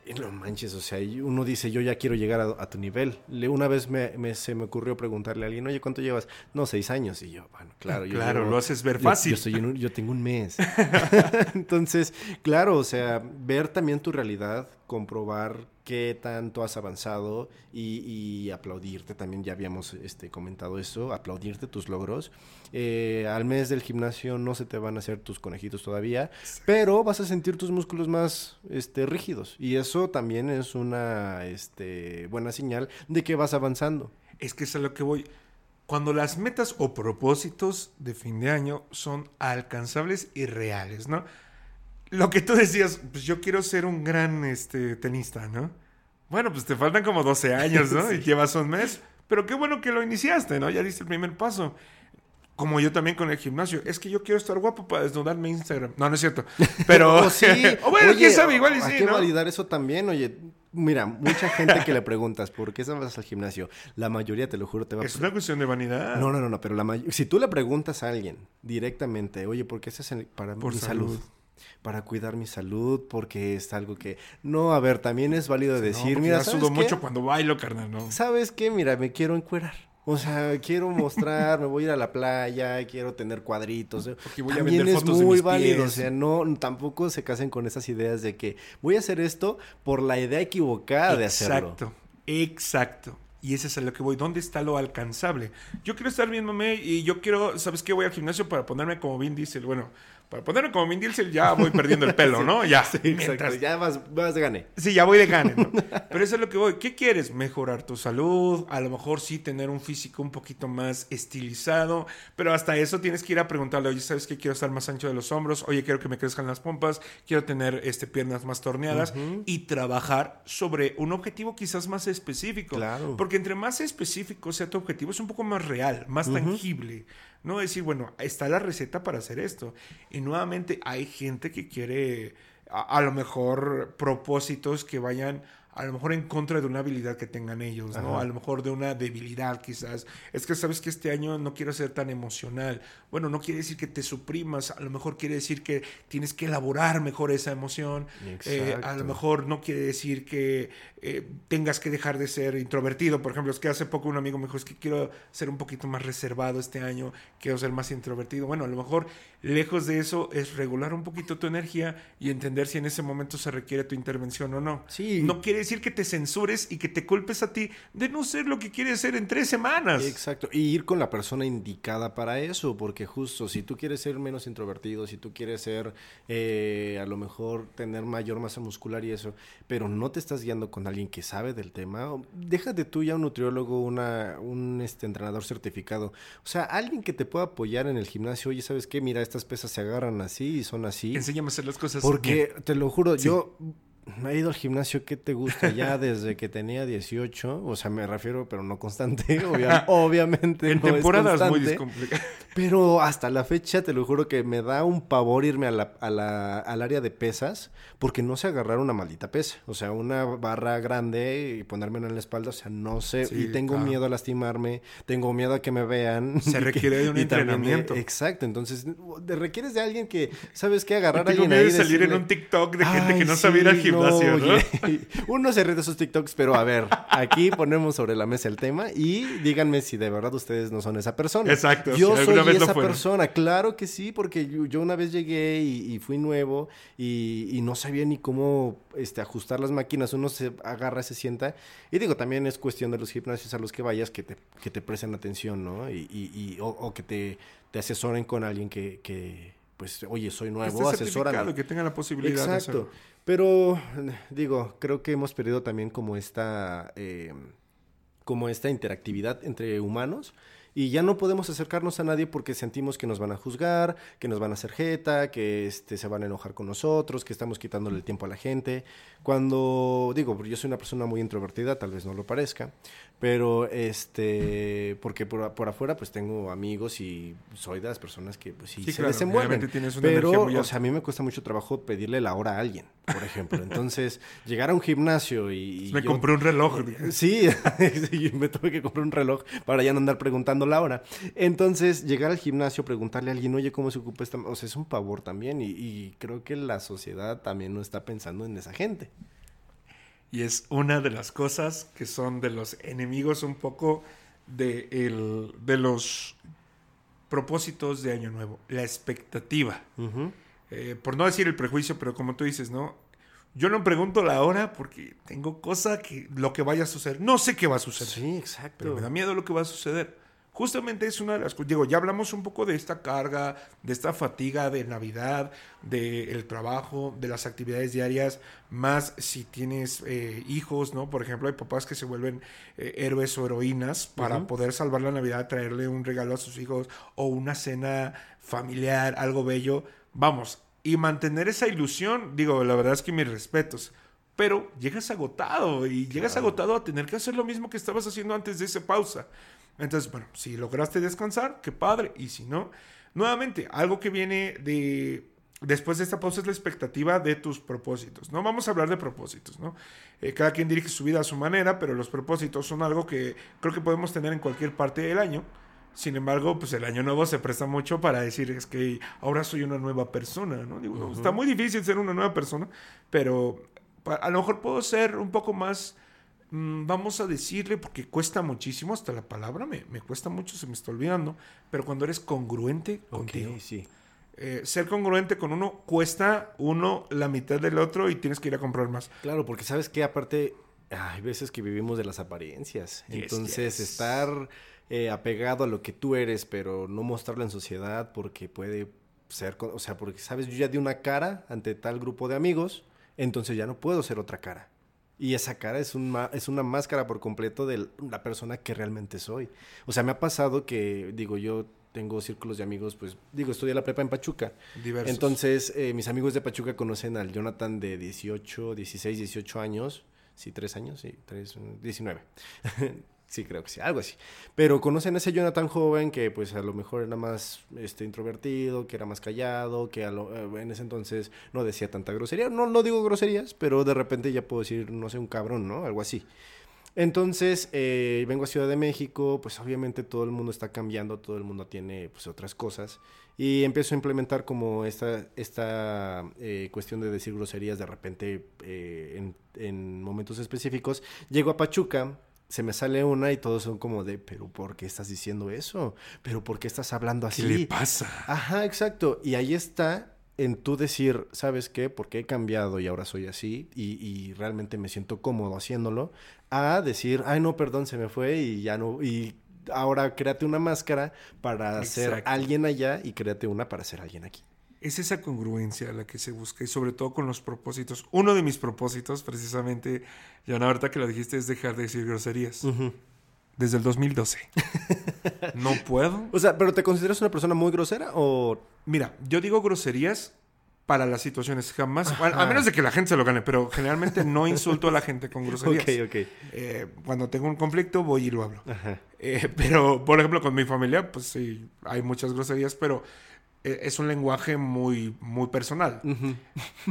Y no manches, o sea, uno dice, yo ya quiero llegar a, a tu nivel. Le, una vez me, me, se me ocurrió preguntarle a alguien, oye, ¿cuánto llevas? No, seis años. Y yo, bueno, claro. Yo claro, llevo, lo haces ver fácil. Yo, yo, un, yo tengo un mes. [laughs] [laughs] Entonces, claro, o sea, ver también tu realidad, comprobar qué tanto has avanzado y, y, aplaudirte, también ya habíamos este, comentado eso, aplaudirte tus logros. Eh, al mes del gimnasio no se te van a hacer tus conejitos todavía, pero vas a sentir tus músculos más este, rígidos y eso también es una este, buena señal de que vas avanzando. Es que es a lo que voy. Cuando las metas o propósitos de fin de año son alcanzables y reales, ¿no? Lo que tú decías, pues yo quiero ser un gran este, tenista, ¿no? Bueno, pues te faltan como 12 años, ¿no? [laughs] sí. Y llevas un mes. Pero qué bueno que lo iniciaste, ¿no? Ya diste el primer paso. Como yo también con el gimnasio. Es que yo quiero estar guapo para desnudarme Instagram. No, no es cierto. [laughs] Pero. oh, sí. [laughs] o bueno, oye, quién sabe, igual y hay sí, que ¿no? validar eso también, oye. Mira, mucha gente que le preguntas, ¿por qué vas al gimnasio? La mayoría, te lo juro, te va a... Es una cuestión de vanidad. No, no, no, no, pero la may... si tú le preguntas a alguien directamente, oye, ¿por qué estás en... para Por mi salud. salud? Para cuidar mi salud, porque es algo que... No, a ver, también es válido Sí, decir, no, mira, ya ¿sabes sudo qué? mucho cuando bailo, carnal, ¿no? ¿Sabes qué? Mira, me quiero encuerar. O sea, quiero mostrar, me voy a ir a la playa, quiero tener cuadritos. Porque voy a También vender es fotos de muy mis válido, pies. o sea, no, tampoco se casen con esas ideas de que voy a hacer esto por la idea equivocada de hacerlo. Exacto, exacto. Y ese es a lo que voy. ¿Dónde está lo alcanzable? Yo quiero estar bien, mamé, y yo quiero, ¿sabes qué? Voy al gimnasio para ponerme como Vin Diesel. Bueno, para ponerme como Vin Diesel ya voy perdiendo el pelo, [laughs] ¿no? Ya. Sí, Mientras- ya vas, vas de gane. Sí, ya voy de gane, ¿no? Pero eso es lo que voy. ¿Qué quieres? Mejorar tu salud, a lo mejor sí tener un físico un poquito más estilizado, pero hasta eso tienes que ir a preguntarle, oye, ¿sabes qué? Quiero estar más ancho de los hombros, oye, quiero que me crezcan las pompas, quiero tener este, piernas más torneadas y trabajar sobre un objetivo quizás más específico. Claro. Porque entre más específico sea tu objetivo, es un poco más real, más tangible. No decir, bueno, está la receta para hacer esto. Y nuevamente hay gente que quiere a, a lo mejor propósitos que vayan a lo mejor en contra de una habilidad que tengan ellos, ¿no? Ajá. A lo mejor de una debilidad quizás. Es que sabes que este año no quiero ser tan emocional. Bueno, no quiere decir que te suprimas, a lo mejor quiere decir que tienes que elaborar mejor esa emoción. Eh, a lo mejor no quiere decir que eh, tengas que dejar de ser introvertido. Por ejemplo, es que hace poco un amigo me dijo, es que quiero ser un poquito más reservado este año, quiero ser más introvertido. Bueno, a lo mejor lejos de eso es regular un poquito tu energía y entender si en ese momento se requiere tu intervención o no. Sí. No quiere decir que te censures y que te culpes a ti de no ser lo que quieres ser en tres semanas. Exacto, y ir con la persona indicada para eso, porque justo si tú quieres ser menos introvertido, si tú quieres ser eh, a lo mejor tener mayor masa muscular y eso, pero no te estás guiando con alguien que sabe del tema, déjate tú ya un nutriólogo, una, un este, entrenador certificado, o sea, alguien que te pueda apoyar en el gimnasio, oye, ¿sabes qué? Mira, estas pesas se agarran así y son así. Enséñame a hacer las cosas Porque bien. te lo juro, Sí. yo he ido al gimnasio que te gusta ya [laughs] desde que tenía 18, o sea, me refiero, pero no constante, [laughs] obvia- obviamente. En no es temporadas muy constante, complicadas. Pero hasta la fecha, te lo juro que me da un pavor irme a la, a la- al área de pesas porque no sé agarrar una maldita pesa. O sea, una barra grande y ponérmela en la espalda, o sea, no sé. Sí, y tengo claro. miedo a lastimarme, tengo miedo a que me vean. [laughs] Se y que- requiere de un entrenamiento. exacto, entonces te requieres de alguien que, ¿sabes qué? Agarrar a tengo alguien miedo ahí salir en decirle, un TikTok de gente que no sabía ir al sí, gimnasio, ¿no? [laughs] Uno se ríe de esos TikToks, pero a ver, aquí ponemos sobre la mesa el tema y díganme si de verdad ustedes no son esa persona. Exacto, Yo si soy vez esa persona, claro que sí, porque yo, yo una vez llegué y, y fui nuevo y, y no sabía ni cómo este, ajustar las máquinas. Uno se agarra, se sienta. Y digo, también es cuestión de los gimnasios a los que vayas que te, que te presten atención, ¿no? Y, y- y- o, o que te, te asesoren con alguien que, que, pues, oye, soy Que nuevo, asesórame. que tenga la posibilidad de Exacto. Pero digo, creo que hemos perdido también como esta eh, como esta interactividad entre humanos Y ya no podemos acercarnos a nadie porque sentimos que nos van a juzgar, que nos van a hacer jeta, que este, se van a enojar con nosotros, que estamos quitándole el tiempo a la gente. Cuando, digo, yo soy una persona muy introvertida, tal vez no lo parezca, pero este, porque por, por afuera pues tengo amigos y soy de las personas que pues sí, Sí, se claro, desenvuelven. tienes una energía Pero, muy o sea, a mí me cuesta mucho trabajo pedirle la hora a alguien, por ejemplo. [laughs] Entonces, llegar a un gimnasio y... y Me yo- compré un reloj. [laughs] Sí, [laughs] sí, me tuve que comprar un reloj para ya no andar preguntando la hora. Entonces, llegar al gimnasio, preguntarle a alguien, oye, ¿cómo se ocupa esta? O sea, es un pavor también y, y creo que la sociedad también no está pensando en esa gente. Y es una de las cosas que son de los enemigos un poco de, el- de los propósitos de Año Nuevo. La expectativa. Eh, por no decir el prejuicio, pero como tú dices, ¿no? Yo no pregunto la hora porque tengo cosa que lo que vaya a suceder. No sé qué va a suceder. Sí, exacto. Pero me da miedo lo que va a suceder. Justamente es una de las cosas. Digo, ya hablamos un poco de esta carga, de esta fatiga de Navidad, del trabajo, de las actividades diarias, más si tienes eh, hijos, ¿no? Por ejemplo, hay papás que se vuelven eh, héroes o heroínas para poder salvar la Navidad, traerle un regalo a sus hijos o una cena familiar, algo bello. Vamos, y mantener esa ilusión, digo, la verdad es que mis respetos. Pero llegas agotado y llegas Claro. agotado a tener que hacer lo mismo que estabas haciendo antes de esa pausa. Entonces, bueno, si lograste descansar, qué padre. Y si no, nuevamente, algo que viene de después de esta pausa es la expectativa de tus propósitos. No vamos a hablar de propósitos, ¿no? Eh, cada quien dirige su vida a su manera, pero los propósitos son algo que creo que podemos tener en cualquier parte del año. Sin embargo, pues el año nuevo se presta mucho para decir es que ahora soy una nueva persona, ¿no? Digo. Está muy difícil ser una nueva persona, pero a lo mejor puedo ser un poco más, vamos a decirle, porque cuesta muchísimo, hasta la palabra me, me cuesta mucho, se me está olvidando, pero cuando eres congruente contigo. sí. Eh, ser congruente con uno cuesta uno la mitad del otro y tienes que ir a comprar más. Claro, porque sabes que aparte hay veces que vivimos de las apariencias. Yes, Entonces, yes. estar eh, apegado a lo que tú eres, pero no mostrarlo en sociedad porque puede ser, o sea, porque sabes, yo ya di una cara ante tal grupo de amigos, entonces ya no puedo ser otra cara. Y esa cara es, un es una máscara por completo de la persona que realmente soy. O sea, me ha pasado que, digo, yo tengo círculos de amigos, pues, digo, estudié la prepa en Pachuca. Diversos. Entonces, eh, mis amigos de Pachuca conocen al Jonathan de 18, 16, 18 años. Sí, tres años, sí, tres, mm, 19. [laughs] sí, creo que sí, algo así. Pero conocen a ese Jonathan joven que pues a lo mejor era más este, introvertido, que era más callado, que a lo- eh, en ese entonces no decía tanta grosería. No, no digo groserías, pero de repente ya puedo decir, no sé, un cabrón, ¿no? Algo así. Entonces, eh, vengo a Ciudad de México, pues obviamente todo el mundo está cambiando, todo el mundo tiene pues otras cosas. Y empiezo a implementar como esta, esta eh, cuestión de decir groserías de repente eh, en, en momentos específicos. Llego a Pachuca, se me sale una y todos son como de, pero ¿por qué estás diciendo eso? ¿Pero por qué estás hablando ¿Qué así? le pasa? Ajá, exacto. Y ahí está en tú decir, ¿sabes qué? Porque he cambiado y ahora soy así y, y realmente me siento cómodo haciéndolo. A decir, ay, no, perdón, se me fue y ya no. Y ahora créate una máscara para ser alguien allá y créate una para ser alguien aquí. Es esa congruencia la que se busca y sobre todo con los propósitos. Uno de mis propósitos, precisamente, Joana, ahorita que lo dijiste, es dejar de decir groserías. Desde el 2012. [laughs] no puedo. O sea, ¿pero te consideras una persona muy grosera o...? Mira, yo digo groserías para las situaciones jamás, bueno, a menos de que la gente se lo gane, pero generalmente no insulto a la gente con [laughs] groserías. Ok, ok. Eh, cuando tengo un conflicto voy y lo hablo. Ajá. Eh, pero, por ejemplo, con mi familia, pues sí, hay muchas groserías, pero es un lenguaje muy, muy personal.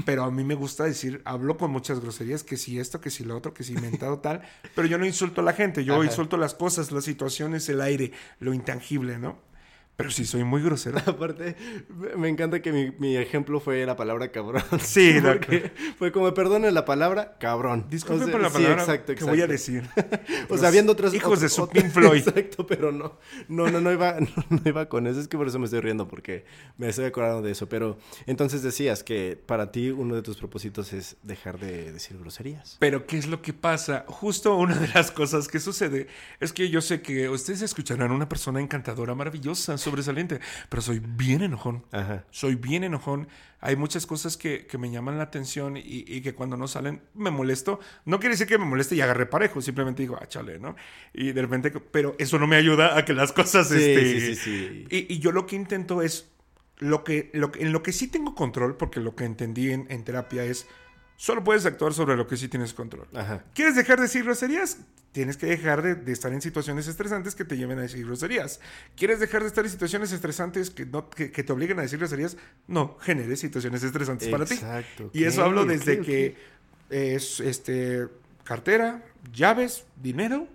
Pero a mí me gusta decir, hablo con muchas groserías, que si esto, que si lo otro, que si inventado tal, pero yo no insulto a la gente, yo Ajá. insulto las cosas, las situaciones, el aire, lo intangible, ¿no? Pero sí soy muy grosero. [laughs] Aparte, me- encanta que mi, mi ejemplo fue la palabra cabrón. [laughs] Sí, [laughs] porque fue como, perdone la palabra cabrón. Disculpe O sea, por la sí, palabra exacto, que voy a exacto. decir. O sea, viendo otros... Hijos de su Pink Floyd. Exacto, pero no. No, no, no iba, no, no iba con eso. Es que por eso me estoy riendo, porque me estoy acordando de eso. Pero entonces decías que para ti uno de tus propósitos es dejar de decir groserías. Pero ¿qué es lo que pasa? Justo una de las cosas que sucede es que yo sé que ustedes escucharán una persona encantadora, maravillosa, sobresaliente, pero soy bien enojón. Ajá. Soy bien enojón. Hay muchas cosas que, que me llaman la atención y, y que cuando no salen me molesto. No quiere decir que me moleste y agarre parejo, simplemente digo, ah, chale, ¿no? Y de repente, pero eso no me ayuda a que las cosas... Sí, este, sí, sí, sí. Y, y yo lo que intento es, lo que, lo, en lo que sí tengo control, porque lo que entendí en, en terapia es, solo puedes actuar sobre lo que sí tienes control. Ajá. ¿Quieres dejar de decir groserías? Tienes que dejar de, de estar en situaciones estresantes que te lleven a decir groserías. ¿Quieres dejar de estar en situaciones estresantes que, no, que, que te obliguen a decir groserías? No, generes situaciones estresantes para ti. Exacto, Y eso hablo desde que es este cartera, llaves, dinero,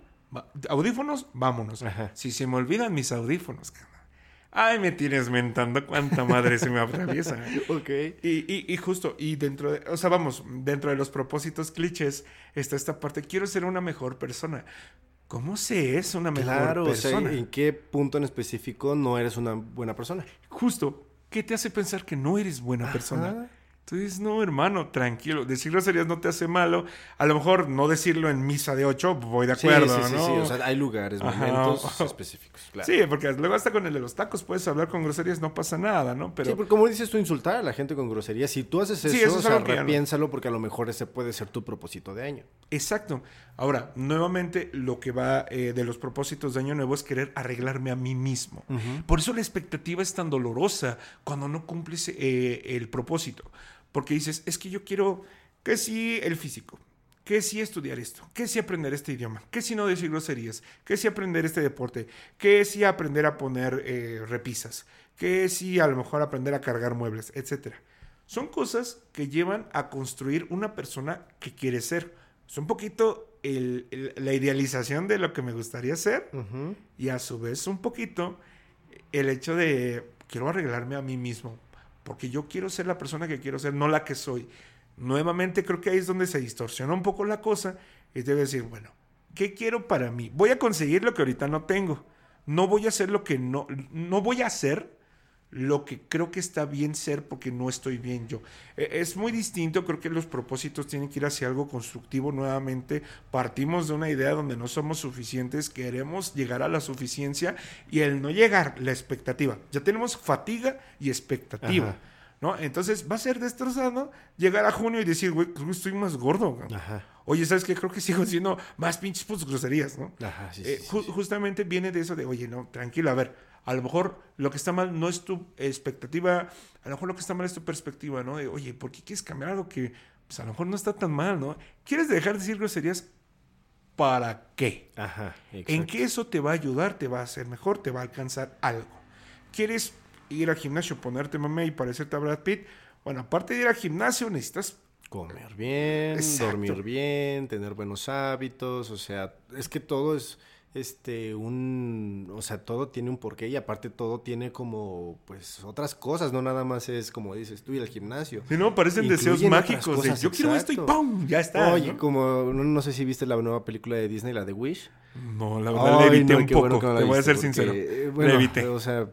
audífonos, vámonos. Ajá. Si se me olvidan mis audífonos, carnal. Ay, me tienes mentando cuánta madre se me atraviesa. [laughs] Ok. Y, y- y justo, y dentro de, o sea, vamos, dentro de los propósitos clichés está esta parte, quiero ser una mejor persona. ¿Cómo se es una mejor Claro, o sea, persona? ¿en qué punto en específico no eres una buena persona? Justo, ¿qué te hace pensar que no eres buena Ajá. persona? Entonces, no, hermano, tranquilo. Decir groserías no te hace malo. A lo mejor no decirlo en misa de ocho, voy de acuerdo, sí, sí, sí, ¿no? sí, O sea, hay lugares, Ajá. momentos [laughs] específicos. Claro. Sí, porque luego hasta con el de los tacos puedes hablar con groserías, no pasa nada, ¿no? Pero Sí, porque como dices tú, insultar a la gente con grosería. Si tú haces eso, Sí, eso es o sea, no- porque a lo mejor ese puede ser tu propósito de año. Exacto. Ahora, nuevamente, lo que va eh, de los propósitos de Año Nuevo es querer arreglarme a mí mismo. Por eso la expectativa es tan dolorosa cuando no cumples eh, el propósito. Porque dices, es que yo quiero que sí el físico, que sí estudiar esto, que sí aprender este idioma, que sí no decir groserías, que sí aprender este deporte, que sí aprender a poner eh, repisas, que sí a lo mejor aprender a cargar muebles, etcétera. Son cosas que llevan a construir una persona que quiere ser. Es un poquito el- el- la idealización de lo que me gustaría ser y a su vez un poquito el hecho de quiero arreglarme a mí mismo porque yo quiero ser la persona que quiero ser, no la que soy. Nuevamente creo que ahí es donde se distorsiona un poco la cosa y debe decir, bueno, ¿qué quiero para mí? Voy a conseguir lo que ahorita no tengo. No voy a hacer lo que no no voy a hacer lo que creo que está bien ser porque no estoy bien yo. Eh, Es muy distinto, creo que los propósitos tienen que ir hacia algo constructivo nuevamente. Partimos de una idea donde no somos suficientes, queremos llegar a la suficiencia y el no llegar, la expectativa. Ya tenemos fatiga y expectativa. Ajá. ¿No? Entonces va a ser destrozado llegar a junio y decir, güey, creo que estoy más gordo. cabrón". Ajá. Oye, ¿sabes qué? Creo que sigo siendo más pinches pues, groserías, ¿no? Ajá, sí, Eh, sí, sí, ju- sí. Justamente viene de eso de, oye, no, tranquilo, a ver, a lo mejor lo que está mal no es tu expectativa, a lo mejor lo que está mal es tu perspectiva, ¿no? De, oye, ¿por qué quieres cambiar algo que pues, a lo mejor no está tan mal, ¿no? ¿Quieres dejar de decir groserías? ¿Para qué? Ajá. ¿En qué eso te va a ayudar? ¿Te va a hacer mejor? ¿Te va a alcanzar algo? ¿Quieres ir al gimnasio, ponerte mame y parecerte a Brad Pitt? Bueno, aparte de ir al gimnasio, necesitas Comer bien, Exacto. dormir bien, tener buenos hábitos, o sea, es que todo es este un, o sea, todo tiene un porqué y aparte todo tiene como pues otras cosas, no nada más es como dices tú ir al gimnasio. Si no, parecen Incluyen deseos mágicos. de, yo quiero esto y exacto. ¡pum! Ya está. Oye, ¿no? como no, no sé si viste la nueva película de Disney, la de Wish. No, la verdad le evité no, un poco. bueno te voy a ser sincero. eh, le bueno, evité. O sea,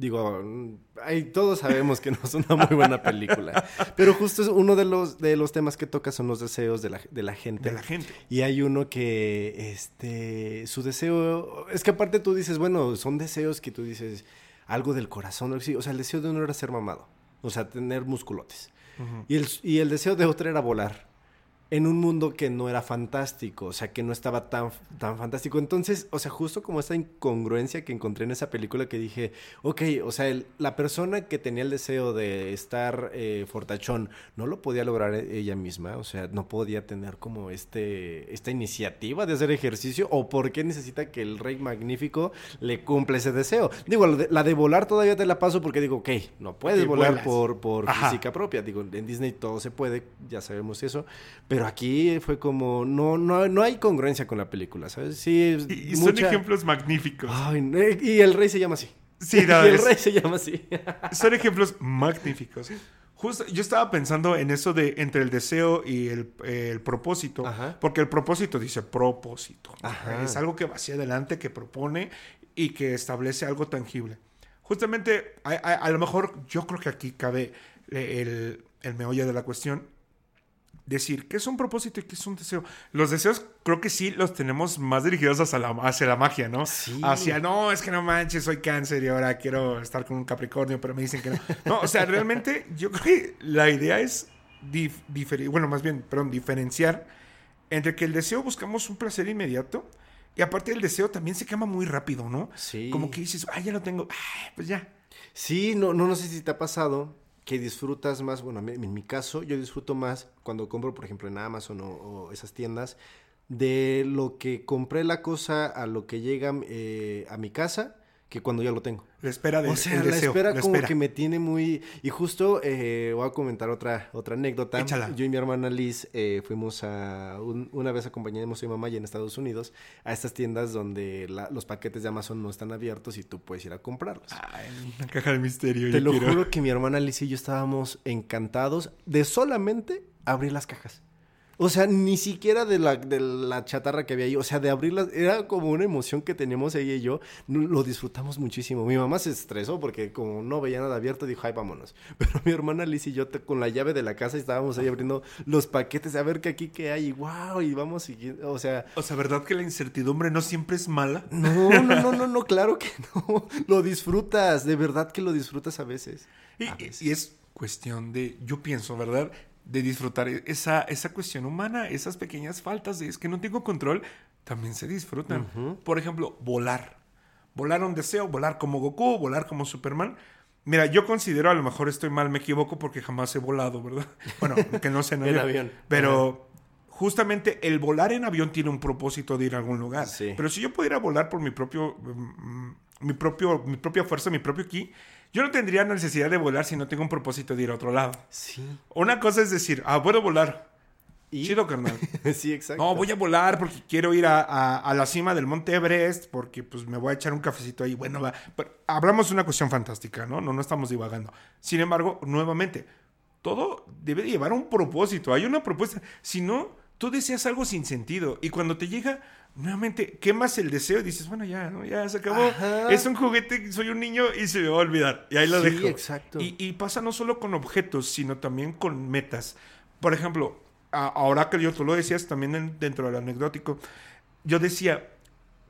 digo, mm, ay, todos sabemos que no es una muy buena película. pero justo es uno de los, de los temas que toca son los deseos de la, de la gente. De la gente. Y hay uno que, este, su deseo, es que aparte tú dices, bueno, son deseos que tú dices algo del corazón, o sea, el deseo de uno era ser mamado, o sea, tener musculotes. y, el, y el deseo de otro era volar en un mundo que no era fantástico, o sea, que no estaba tan, tan fantástico. Entonces, o sea, justo como esta incongruencia que encontré en esa película que dije, ok, o sea, el- la persona que tenía el deseo de estar eh, fortachón no lo podía lograr e- ella misma, o sea, no podía tener como este, esta iniciativa de hacer ejercicio, o por qué necesita que el rey magnífico le cumpla ese deseo. Digo, la de, la de volar todavía te la paso porque digo, ok, no puedes volar vuelas. por, por Ajá. física propia. Digo, en Disney todo se puede, ya sabemos eso. Pero aquí fue como, no, no, no hay congruencia con la película, ¿sabes? Sí, Y, y son mucha- ejemplos magníficos. Ay, no, y el rey se llama así. Sí, no, [laughs] y el es- rey se llama así. [laughs] Son ejemplos magníficos. Justo, yo estaba pensando en eso de entre el deseo y el, eh, el propósito, Ajá. porque el propósito dice propósito. Ajá. Es algo que va hacia adelante, que propone y que establece algo tangible. Justamente, a, a- a lo mejor yo creo que aquí cabe el, el meollo de la cuestión. Decir qué es un propósito y qué es un deseo. Los deseos creo que sí los tenemos más dirigidos hacia la, hacia la magia, ¿no? Sí. Hacia, no, es que no manches, soy cáncer y ahora quiero estar con un Capricornio, pero me dicen que no. No, o sea, realmente yo creo que la idea es, dif- bueno, más bien, perdón, diferenciar entre que el deseo buscamos un placer inmediato y aparte el deseo también se quema muy rápido, ¿no? Sí. Como que dices, ah, ya lo tengo, ah, pues ya. Sí, no, no, no sé si te ha pasado que disfrutas más, bueno, en mi caso, yo disfruto más cuando compro, por ejemplo, en Amazon o, o esas tiendas, de lo que compré la cosa a lo que llega eh, a mi casa que cuando ya lo tengo. La espera del O sea, el la deseo. espera la como espera. que me tiene muy... Y justo eh, voy a comentar otra, otra anécdota. Échala. Yo y mi hermana Liz eh, fuimos a... un- una vez acompañamos a mi mamá y en Estados Unidos a estas tiendas donde la- los paquetes de Amazon no están abiertos y tú puedes ir a comprarlos. Ay, una caja de misterio. Te lo quiero. juro que mi hermana Liz y yo estábamos encantados de solamente abrir las cajas. O sea, ni siquiera de la, de la chatarra que había ahí. O sea, de abrirlas. Era como una emoción que teníamos ella y yo. Lo disfrutamos muchísimo. Mi mamá se estresó porque como no veía nada abierto, dijo, ay, vámonos. [laughs] Pero mi hermana Liz y yo te- con la llave de la casa estábamos ahí abriendo los paquetes a ver qué aquí qué hay. Y wow, y vamos siguiendo. O sea, O sea, ¿verdad que la incertidumbre no siempre es mala? no, no, no, no, no, claro que no. [laughs] Lo disfrutas. De verdad que lo disfrutas a veces. Y, A veces. y es cuestión de, yo pienso, ¿verdad? De disfrutar esa, esa cuestión humana, esas pequeñas faltas de es que no tengo control, también se disfrutan. Por ejemplo, volar. Volar un deseo, volar como Goku, volar como Superman. Mira, yo considero, a lo mejor estoy mal, me equivoco porque jamás he volado, ¿verdad? [laughs] Bueno, que no sé [laughs] en En avión. avión. Pero justamente el volar en avión tiene un propósito de ir a algún lugar. Sí. Pero si yo pudiera volar por mi propio, mm, mi propio, mi propia fuerza, mi propio ki, yo no tendría necesidad de volar si no tengo un propósito de ir a otro lado. Sí. Una cosa es decir, ah, puedo volar. ¿Y? Chido, carnal. [laughs] sí, exacto. No, voy a volar porque quiero ir a, a- a la cima del Monte Everest, porque pues me voy a echar un cafecito ahí. Bueno, va. Pero hablamos de una cuestión fantástica, ¿no? No, no estamos divagando. Sin embargo, nuevamente, todo debe de llevar un propósito. Hay una propuesta. Si no, tú deseas algo sin sentido. Y cuando te llega, nuevamente, quemas el deseo y dices, bueno, ya, ¿no? Ya se acabó. Ajá. Es un juguete, soy un niño y se me va a olvidar. Y ahí lo Sí, dejo. exacto. Y, y pasa no solo con objetos, sino también con metas. Por ejemplo, a- ahora que yo tú lo decías también en- dentro del anecdótico, yo decía,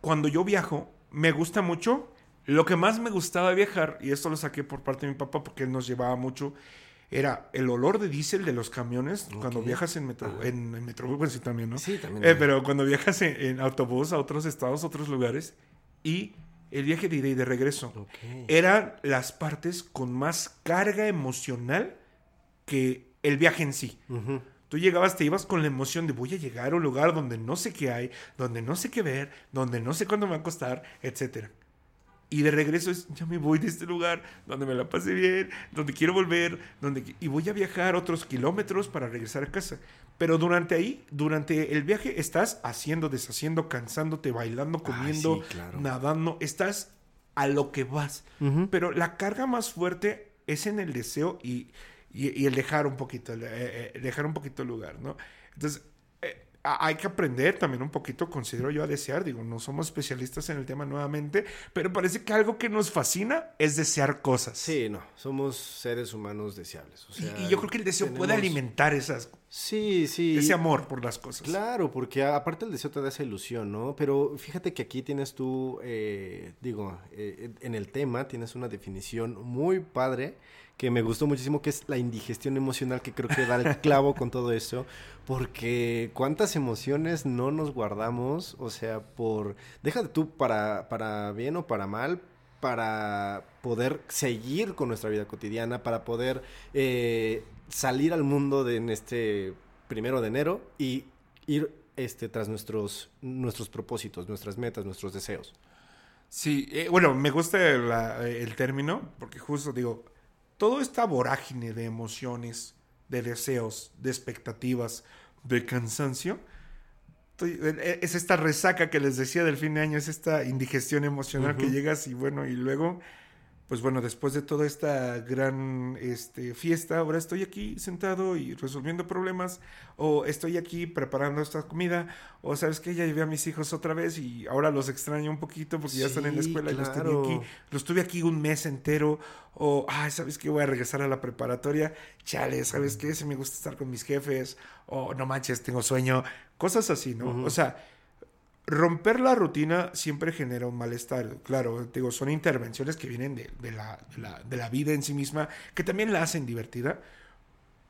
cuando yo viajo, me gusta mucho, lo que más me gustaba viajar, y esto lo saqué por parte de mi papá porque él nos llevaba mucho, era el olor de diésel de los camiones cuando viajas en metro, en, bueno, sí también, ¿no? Sí, también. Eh, pero cuando viajas en, en autobús a otros estados, a otros lugares, y el viaje de ida y de regreso eran las partes con más carga emocional que el viaje en sí. Tú llegabas, te ibas con la emoción de voy a llegar a un lugar donde no sé qué hay, donde no sé qué ver, donde no sé cuándo me va a costar, etc. Y de regreso es, ya me voy de este lugar, donde me la pasé bien, donde quiero volver, donde... Y voy a viajar otros kilómetros para regresar a casa. Pero durante ahí, durante el viaje, estás haciendo, deshaciendo, cansándote, bailando, comiendo, sí, claro. nadando. Estás a lo que vas. Pero la carga más fuerte es en el deseo y, y- y el dejar un poquito, el, eh, eh, dejar un poquito el lugar, ¿no? Entonces, hay que aprender también un poquito, considero yo, a desear. Digo, no somos especialistas en el tema nuevamente, pero parece que algo que nos fascina es desear cosas. Sí, no, somos seres humanos deseables. o Y- sea, y, yo creo que el deseo puede alimentar esas, Sí, sí. ese amor por las cosas. Claro, porque aparte el deseo te da esa ilusión, ¿no? Pero fíjate que aquí tienes tú, eh, digo, eh, en el tema tienes una definición muy padre que me gustó muchísimo, que es la indigestión emocional, que creo que da el [laughs] clavo con todo eso, porque cuántas emociones no nos guardamos, o sea, por, déjate tú para, para bien o para mal, para poder seguir con nuestra vida cotidiana, para poder eh, salir al mundo de, en este primero de enero y ir este, tras nuestros, nuestros propósitos, nuestras metas, nuestros deseos. Sí, eh, bueno, me gusta la- el término, porque justo digo, toda esta vorágine de emociones, de deseos, de expectativas, de cansancio, eh, es esta resaca que les decía del fin de año, es esta indigestión emocional que llegas y bueno, y luego pues bueno, después de toda esta gran este, fiesta, ahora estoy aquí sentado y resolviendo problemas, o estoy aquí preparando esta comida, o sabes que ya llevé a mis hijos otra vez y ahora los extraño un poquito porque ya están en la escuela y los tenía aquí, los tuve aquí un mes entero, o, ay, sabes que voy a regresar a la preparatoria, chale, sabes qué, si me gusta estar con mis jefes, o no manches, tengo sueño, cosas así, ¿no? O sea, romper la rutina siempre genera un malestar. Claro, digo, son intervenciones que vienen de, de la, de la- de la vida en sí misma, que también la hacen divertida.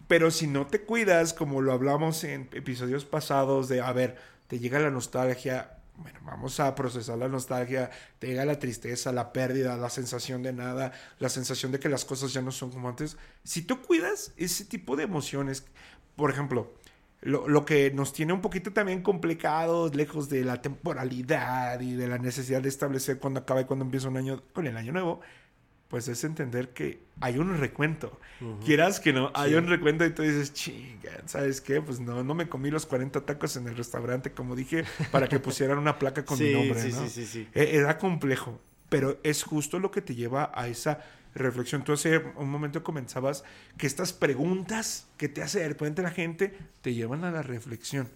Pero si no te cuidas, como lo hablamos en episodios pasados, de, a ver, te llega la nostalgia, bueno, vamos a procesar la nostalgia, te llega la tristeza, la pérdida, la sensación de nada, la sensación de que las cosas ya no son como antes. Si tú cuidas ese tipo de emociones, por ejemplo, lo, lo que nos tiene un poquito también complicados, lejos de la temporalidad y de la necesidad de establecer cuándo acaba y cuándo empieza un año con el año nuevo, pues es entender que hay un recuento. Quieras que no, hay un recuento y tú dices, chinga, ¿sabes qué? Pues no, no me comí los 40 tacos en el restaurante, como dije, para que pusieran una placa con mi [laughs] nombre, sí, ¿no? sí, sí, sí. E- Era complejo, pero es justo lo que te lleva a esa reflexión. Tú hace un momento comenzabas que estas preguntas que te hace de repente la gente te llevan a la reflexión.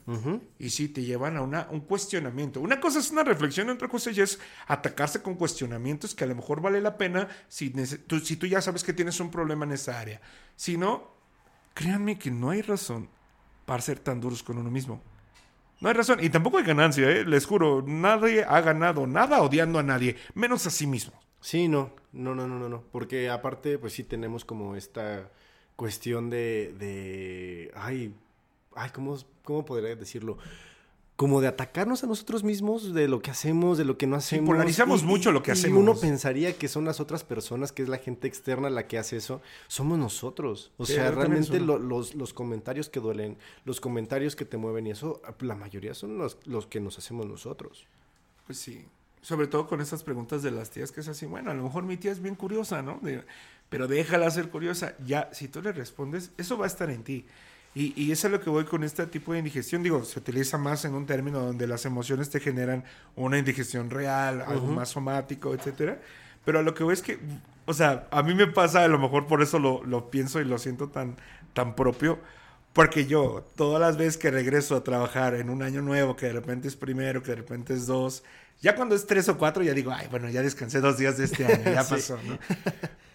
Y sí, te llevan a una, un cuestionamiento. Una cosa es una reflexión, otra cosa ya es atacarse con cuestionamientos que a lo mejor vale la pena si, tú, si tú ya sabes que tienes un problema en esa área. Si no, créanme que no hay razón para ser tan duros con uno mismo. No hay razón. Y tampoco hay ganancia, ¿eh? les juro. Nadie ha ganado nada odiando a nadie, menos a sí mismo. Sí, no, no, no, no, no, no, porque aparte, pues sí tenemos como esta cuestión de, de, ay, ay, ¿cómo, cómo podría decirlo? Como de atacarnos a nosotros mismos, de lo que hacemos, de lo que no hacemos. polarizamos mucho lo que y hacemos. uno pensaría que son las otras personas, que es la gente externa la que hace eso. Somos nosotros. O Sí, sea, realmente lo- los, los comentarios que duelen, los comentarios que te mueven y eso, la mayoría son los, los que nos hacemos nosotros. Pues sí. Sobre todo con estas preguntas de las tías que es así, bueno, a lo mejor mi tía es bien curiosa, ¿no? De- pero déjala ser curiosa. Ya, si tú le respondes, eso va a estar en ti. Y, y eso es a lo que voy con este tipo de indigestión. Digo, se utiliza más en un término donde las emociones te generan una indigestión real, algo más somático, etcétera. Pero a lo que voy es que, o sea, a mí me pasa, a lo mejor por eso lo, lo pienso y lo siento tan, tan propio. Porque yo, todas las veces que regreso a trabajar en un año nuevo, que de repente es primero, que de repente es dos, ya cuando es tres o cuatro, ya digo, ay, bueno, ya descansé dos días de este año, ya [laughs] Sí. pasó, ¿no?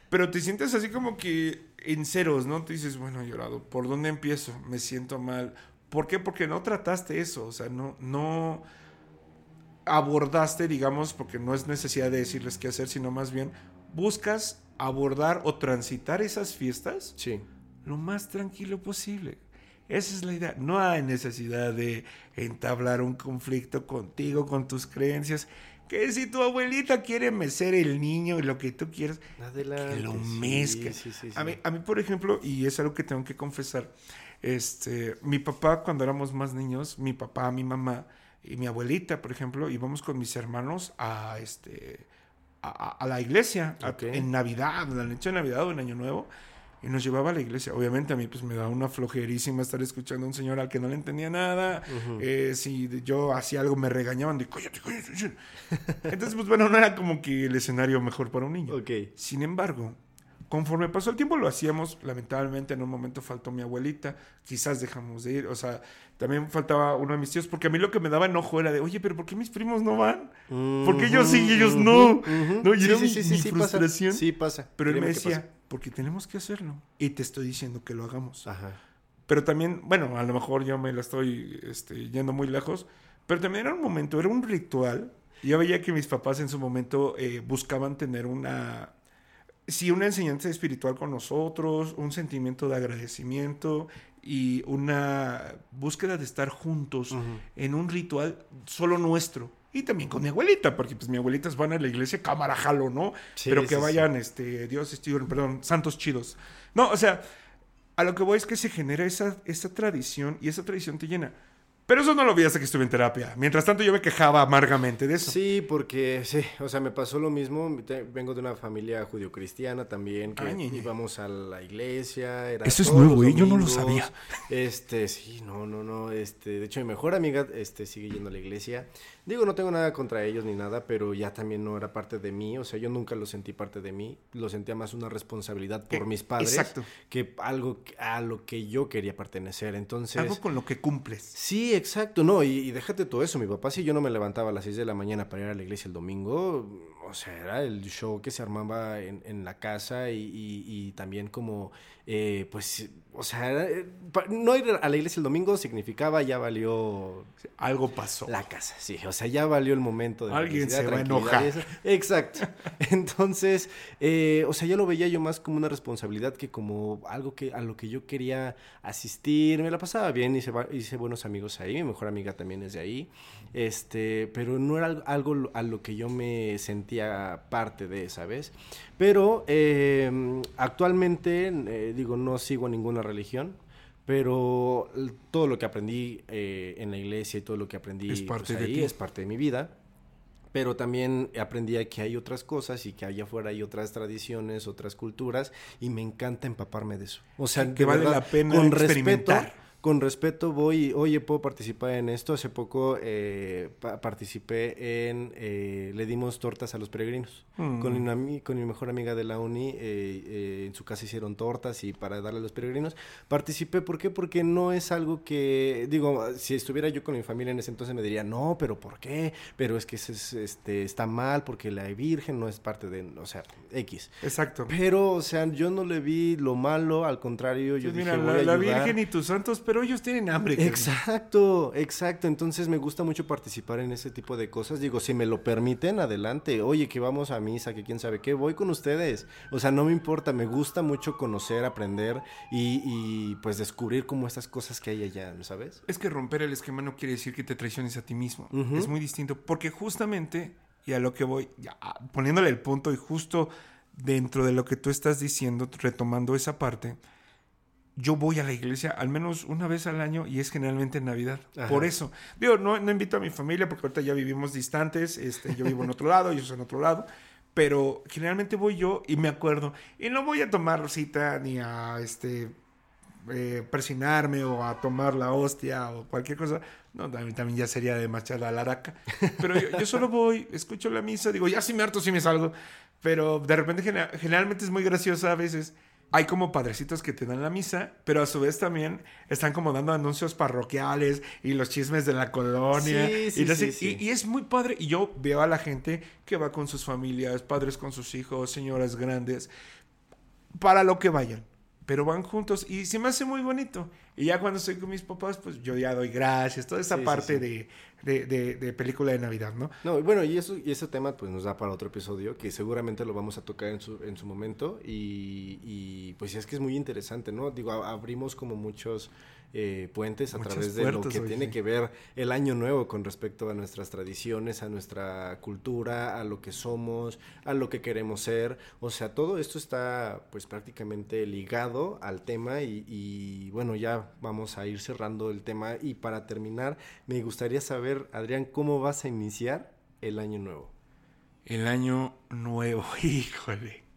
Pero te sientes así como que en ceros, ¿no? Te dices, bueno, llorado, ¿por dónde empiezo? Me siento mal. ¿Por qué? Porque no trataste eso, o sea, no, no abordaste, digamos, porque no es necesidad de decirles qué hacer, sino más bien buscas abordar o transitar esas fiestas Sí. lo más tranquilo posible. Esa es la idea. No hay necesidad de entablar un conflicto contigo, con tus creencias. Que si tu abuelita quiere mecer el niño y lo que tú quieras, Adelante. que lo sí, mezcla. sí, sí, A, mí, a mí, por ejemplo, y es algo que tengo que confesar, este, mi papá cuando éramos más niños, mi papá, mi mamá y mi abuelita, por ejemplo, íbamos con mis hermanos a, este, a, a- a la iglesia a- Ok. en Navidad, en la noche de Navidad o en Año Nuevo. Y nos llevaba a la iglesia. Obviamente a mí pues me da una flojerísima estar escuchando a un señor al que no le entendía nada. Eh, si yo hacía algo me regañaban de cállate, cállate, cállate". Entonces pues bueno, no era como que el escenario mejor para un niño. Sin embargo, conforme pasó el tiempo lo hacíamos, lamentablemente en un momento faltó mi abuelita, quizás dejamos de ir, o sea, también faltaba uno de mis tíos, porque a mí lo que me daba enojo era de, oye, pero ¿por qué mis primos no van? ¿Por qué ellos sí y ellos no? No, y Sí, era sí, mi, sí, mi pasa. frustración. Sí pasa. Pero él me decía, porque tenemos que hacerlo. Y te estoy diciendo que lo hagamos. Ajá. Pero también, bueno, a lo mejor yo me la estoy este, yendo muy lejos, pero también era un momento, era un ritual. Yo veía que mis papás en su momento eh, buscaban tener una, sí, una enseñanza espiritual con nosotros, un sentimiento de agradecimiento y una búsqueda de estar juntos en un ritual solo nuestro. Y también con mi abuelita, porque pues mi abuelitas van a la iglesia cámara jalo, ¿no? Sí, Pero que sí, vayan, este, Dios, este, perdón, santos chidos. No, o sea, a lo que voy es que se genera esa, esa tradición y esa tradición te llena. Pero eso no lo vi hasta que estuve en terapia. Mientras tanto yo me quejaba amargamente de eso. Sí, porque sí, o sea, me pasó lo mismo. Vengo de una familia judio-cristiana también, que Ay, íbamos a la iglesia. era Eso es nuevo, ¿eh? Yo no lo sabía. Este, sí, no, no, no. Este, de hecho, mi mejor amiga este, sigue yendo a la iglesia. Digo, no tengo nada contra ellos ni nada, pero ya también no era parte de mí. O sea, yo nunca lo sentí parte de mí. Lo sentía más una responsabilidad por Eh, mis padres exacto. que algo a lo que yo quería pertenecer. Entonces. Algo con lo que cumples. Sí, exacto, no, y, y déjate todo eso, mi papá si yo no me levantaba a las 6 de la mañana para ir a la iglesia el domingo, o sea, era el show que se armaba en, en la casa y, y- y también como, eh, pues, o sea, era, eh, no ir a la iglesia el domingo significaba ya valió Algo pasó. la casa, sí, o sea, ya valió el momento de Alguien se va a enojar. Exacto. [laughs] Entonces, eh, o sea, yo lo veía yo más como una responsabilidad que como algo que a lo que yo quería asistir. Me la pasaba bien, hice, hice buenos amigos ahí, mi mejor amiga también es de ahí. Este, pero no era al- algo a lo que yo me sentía parte de, ¿sabes? Pero eh, actualmente, eh, digo, no sigo ninguna religión. Pero todo lo que aprendí eh, en la iglesia y todo lo que aprendí Es parte pues, de ahí ti. es parte de mi vida. Pero también aprendí que hay otras cosas y que allá afuera hay otras tradiciones, otras culturas y me encanta empaparme de eso. O sea, Que vale verdad, la pena con respeto, experimentar. Con respeto voy, oye, puedo participar en esto. Hace poco eh, pa- participé en, eh, le dimos tortas a los peregrinos. Mm. Con, una ami- con mi mejor amiga de la uni, eh, eh, en su casa hicieron tortas y para darle a los peregrinos. Participé, ¿por qué? Porque no es algo que, digo, si estuviera yo con mi familia en ese entonces me diría, no, pero ¿por qué? Pero es que ese es, este, está mal porque la Virgen no es parte de, o sea, X. Exacto. Pero, o sea, yo no le vi lo malo, al contrario, yo Pues dije, mira, voy la, a la ayudar. Virgen y tus santos, pero ellos tienen hambre. Exacto, exacto. Entonces me gusta mucho participar en ese tipo de cosas. Digo, si me lo permiten, adelante. Oye, que vamos a misa, que quién sabe qué, voy con ustedes. O sea, no me importa, me gusta mucho conocer, aprender y, y, pues descubrir como estas cosas que hay allá, ¿no ¿sabes? Es que romper el esquema no quiere decir que te traiciones a ti mismo. Es muy distinto. Porque justamente, y a lo que voy, ya, poniéndole el punto y justo dentro de lo que tú estás diciendo, retomando esa parte, yo voy a la iglesia al menos una vez al año y es generalmente en Navidad. Ajá. Por eso. Digo, no, no invito a mi familia porque ahorita ya vivimos distantes. Este, yo vivo en otro lado, ellos en otro lado. Pero generalmente voy yo y me acuerdo. Y no voy a tomar cita ni a este eh, persinarme o a tomar la hostia o cualquier cosa. No, también, también ya sería demasiada laraca. Pero yo, yo solo voy, escucho la misa, digo, ya si me harto, si me salgo. Pero de repente, gene- generalmente es muy graciosa a veces. Hay como padrecitos que te dan la misa, pero a su vez también están como dando anuncios parroquiales y los chismes de la colonia. Sí, sí, y, así- sí, y es muy padre. Y yo veo a la gente que va con sus familias, padres con sus hijos, señoras grandes, para lo que vayan. Pero van juntos y se me hace muy bonito. Y ya cuando estoy con mis papás, pues yo ya doy gracias, toda esa Sí, parte sí. De, de, de- de película de Navidad, ¿no? No, bueno, y eso y ese tema pues nos da para otro episodio que seguramente lo vamos a tocar en su, en su momento y, y, pues es que es muy interesante, ¿no? Digo, abrimos como muchos eh, puentes a Muchas través de lo que oye. tiene que ver el año nuevo con respecto a nuestras tradiciones, a nuestra cultura, a lo que somos, a lo que queremos ser. O sea, todo esto está pues prácticamente ligado al tema y, y, bueno, ya vamos a ir cerrando el tema y para terminar me gustaría saber, Adrián, ¿cómo vas a iniciar el año nuevo? El año nuevo, [laughs] híjole.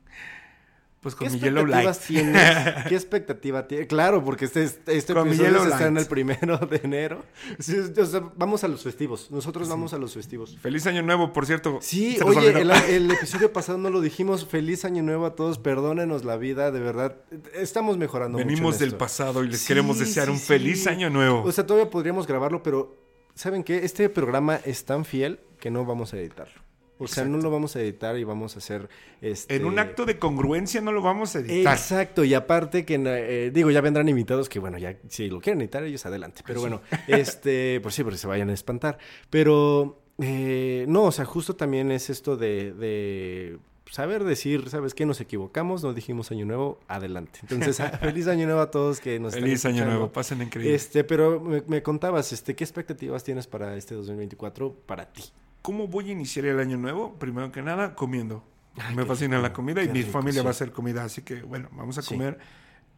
Pues con ¿Qué mi Yellow Light. tienes? ¿Qué [laughs] expectativa tienes? Claro, porque este, este Con episodio se estrena el primero de enero. Sí, o sea, vamos a los festivos. Nosotros vamos a los festivos. Feliz año nuevo, por cierto. Sí, oye, el, el episodio pasado no lo dijimos. Feliz año nuevo a todos. Perdónenos la vida, de verdad. Estamos mejorando mucho en Venimos del pasado y les Sí, queremos desear un feliz año nuevo. O sea, todavía podríamos grabarlo, pero ¿saben qué? Este programa es tan fiel que no vamos a editarlo. O sea, no lo vamos a editar y vamos a hacer... Este... En un acto de congruencia no lo vamos a editar. Exacto, y aparte que, eh, digo, ya vendrán invitados que, bueno, ya si lo quieren editar ellos, adelante. Pero bueno, este, pues sí, porque se vayan a espantar. Pero, eh, no, o sea, justo también es esto de, de saber decir, ¿sabes qué? Nos equivocamos, no dijimos año nuevo, adelante. Entonces, [laughs] feliz año nuevo a todos que nos están Feliz año nuevo, pasen increíble. Este, pero me, me contabas, este, ¿qué expectativas tienes para este 2024 para ti? ¿Cómo voy a iniciar el año nuevo? Primero que nada, comiendo. Ay, Me fascina rico, la comida y mi rico, familia sí. va a hacer comida, así que bueno, vamos a Sí. comer.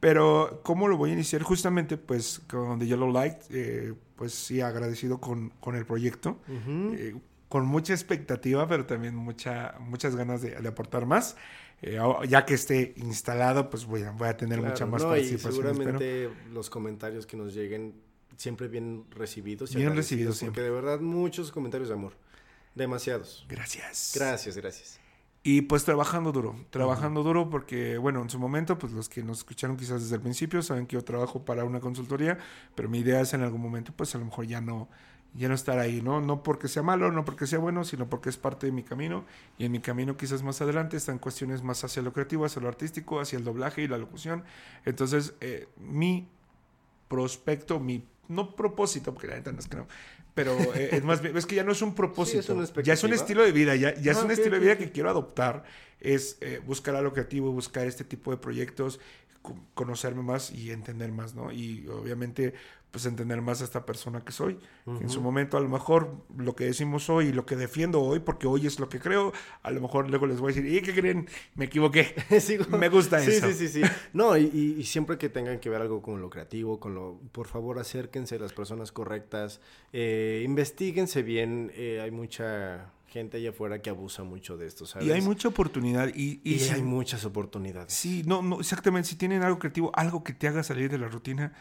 Pero, ¿cómo lo voy a iniciar? Justamente, pues, con The Yellow Light, eh, pues sí, agradecido con, con el proyecto. Ujú. Eh, con mucha expectativa, pero también mucha, muchas ganas de, de aportar más. Eh, ya que esté instalado, pues voy a, voy a tener Claro, mucha más no, y participación. espero. seguramente los comentarios que nos lleguen siempre bien recibidos. y Bien recibidos siempre. Porque de verdad muchos comentarios de amor. Demasiados. Gracias. Gracias, gracias. Y pues trabajando duro, trabajando duro porque, bueno, en su momento, pues los que nos escucharon quizás desde el principio saben que yo trabajo para una consultoría, pero mi idea es en algún momento, pues a lo mejor ya no, ya no estar ahí, ¿no? No porque sea malo, no porque sea bueno, sino porque es parte de mi camino. Y en mi camino quizás más adelante están cuestiones más hacia lo creativo, hacia lo artístico, hacia el doblaje y la locución. Entonces, eh, mi prospecto, mi, no propósito, porque la neta no es que no, pero eh, es más bien, es que ya no es un propósito, ya es un estilo de vida, ya, ya es Ah, un estilo de vida que quiero adoptar, es eh, buscar algo creativo, buscar este tipo de proyectos, co- conocerme más y entender más, ¿no? Y obviamente, pues entender más a esta persona que soy. en su momento, a lo mejor, lo que decimos hoy y lo que defiendo hoy, porque hoy es lo que creo, a lo mejor luego les voy a decir, ¿y qué creen? Me equivoqué. [laughs] Me gusta sí, eso. Sí, sí, sí. [laughs] No, y, y- y siempre que tengan que ver algo con lo creativo, con lo... Por favor, acérquense a las personas correctas. Eh, investiguense bien. eh, hay mucha gente allá afuera que abusa mucho de esto, ¿sabes? Y hay mucha oportunidad y, y Y si- hay muchas oportunidades. Sí, no, no, exactamente. Si tienen algo creativo, algo que te haga salir de la rutina,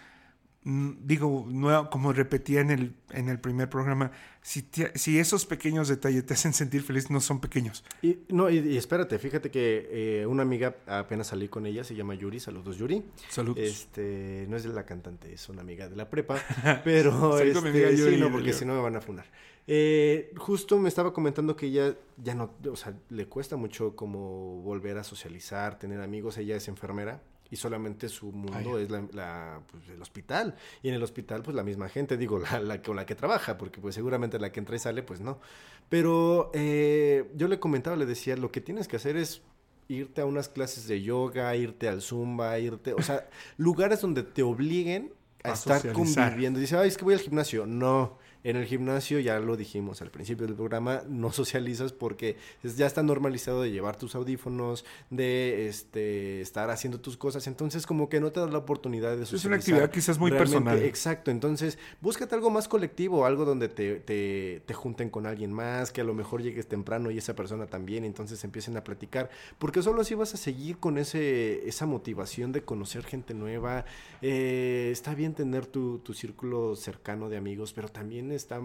digo, no, como repetía en el, en el primer programa, si, te- si esos pequeños detalles te hacen sentir feliz, no son pequeños. Y, no, y, y espérate, fíjate que eh, una amiga, apenas salí con ella, se llama Yuri, saludos Yuri. Saludos. Este, no es de la cantante, es una amiga de la prepa, [laughs] pero mi este, amiga Yuri sí, no, porque si no me van a funar. Eh, justo me estaba comentando que ella ya no, o sea, le cuesta mucho como volver a socializar, tener amigos, ella es enfermera y solamente su mundo es la, la, pues, el hospital y en el hospital pues la misma gente, digo, la, la con la que trabaja, porque pues seguramente la que entra y sale pues no. Pero eh, yo le comentaba, le decía, lo que tienes que hacer es irte a unas clases de yoga, irte al zumba, irte, o sea, [laughs] lugares donde te obliguen a, A estar socializar. conviviendo. Dice, ay, es que voy al gimnasio. No, en el gimnasio, ya lo dijimos al principio del programa, no socializas porque ya está normalizado de llevar tus audífonos, de este estar haciendo tus cosas. Entonces, como que no te das la oportunidad de socializar. Es una actividad quizás muy Realmente, personal. Exacto, entonces búscate algo más colectivo, algo donde te, te, te junten con alguien más, que a lo mejor llegues temprano y esa persona también, entonces empiecen a platicar, porque solo así vas a seguir con ese, esa motivación de conocer gente nueva. Eh, está bien tener tu, tu círculo cercano de amigos, pero también está...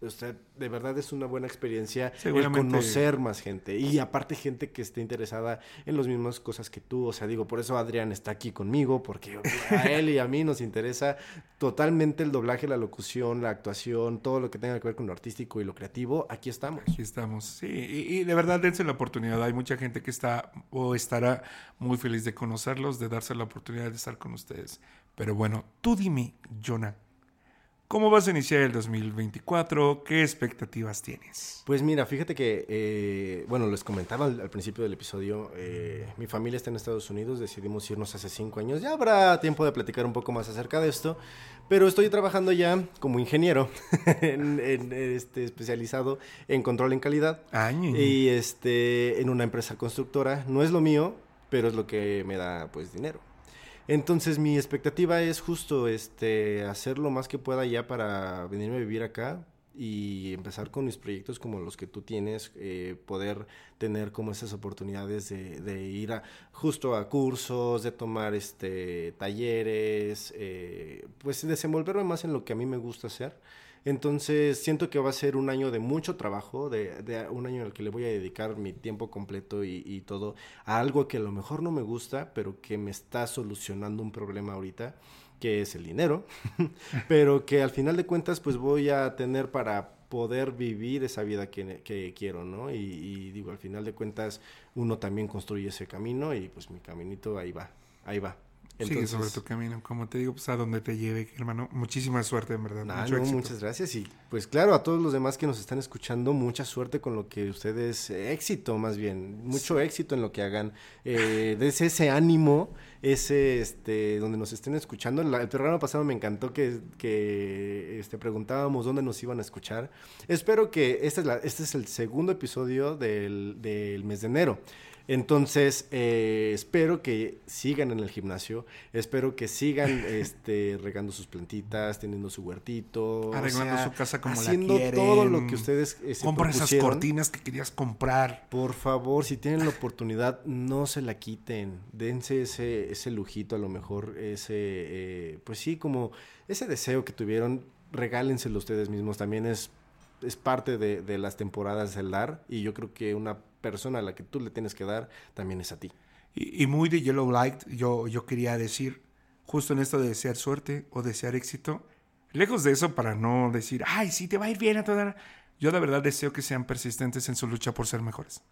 O sea, de verdad es una buena experiencia el conocer más gente y aparte gente que esté interesada en las mismas cosas que tú. O sea, digo, por eso Adrián está aquí conmigo, porque a él y a mí nos interesa totalmente el doblaje, la locución, la actuación, todo lo que tenga que ver con lo artístico y lo creativo. Aquí estamos. Aquí estamos, sí. Y, y de verdad, dense la oportunidad. Hay mucha gente que está o estará muy feliz de conocerlos, de darse la oportunidad de estar con ustedes. Pero bueno, tú dime, Jonah, ¿cómo vas a iniciar el 2024? ¿Qué expectativas tienes? Pues mira, fíjate que, eh, bueno, les comentaba al, al principio del episodio, eh, mi familia está en Estados Unidos, decidimos irnos hace cinco años, ya habrá tiempo de platicar un poco más acerca de esto, pero estoy trabajando ya como ingeniero, [laughs] en, en, este, especializado en control en calidad Ay, y este, en una empresa constructora, no es lo mío, pero es lo que me da pues dinero. Entonces mi expectativa es justo este hacer lo más que pueda ya para venirme a vivir acá y empezar con mis proyectos como los que tú tienes, eh, poder tener como esas oportunidades de, de ir a, justo a cursos, de tomar este talleres, eh, pues desenvolverme más en lo que a mí me gusta hacer. Entonces siento que va a ser un año de mucho trabajo, de, de un año en el que le voy a dedicar mi tiempo completo y, todo a algo que a lo mejor no me gusta, pero que me está solucionando un problema ahorita, que es el dinero, [laughs] pero que al final de cuentas pues voy a tener para poder vivir esa vida que, que quiero, ¿no? Y, y digo, al final de cuentas uno también construye ese camino y pues mi caminito ahí va, ahí va. Sigue sobre tu camino, como te digo, pues a donde te lleve, hermano. Muchísima suerte, en verdad. Ah, Mucho no, éxito. muchas gracias. Y pues claro, a todos los demás que nos están escuchando, mucha suerte con lo que ustedes, éxito más bien, mucho éxito en lo que hagan. Eh, [laughs] des ese ánimo, ese, este, donde nos estén escuchando. La- el programa pasado me encantó que, que este, preguntábamos dónde nos iban a escuchar. Espero que este es, la, este es el segundo episodio del, del mes de enero. Entonces, eh, espero que sigan en el gimnasio, espero que sigan [laughs] este, regando sus plantitas, teniendo su huertito. Arreglando o sea, su casa como la haciendo quieren. todo lo que ustedes eh, se Compra esas cortinas que querías comprar. Por favor, si tienen la oportunidad, no se la quiten. Dense ese, ese lujito, a lo mejor, ese, eh, pues sí, como ese deseo que tuvieron, regálenselo ustedes mismos. También es, es parte de, de las temporadas del dar. Y yo creo que una persona a la que tú le tienes que dar también es a ti. Y, muy de Yellow Light, yo, yo quería decir, justo en esto de desear suerte o desear éxito, lejos de eso para no decir, ay, sí, te va a ir bien a toda... Yo de verdad deseo que sean persistentes en su lucha por ser mejores.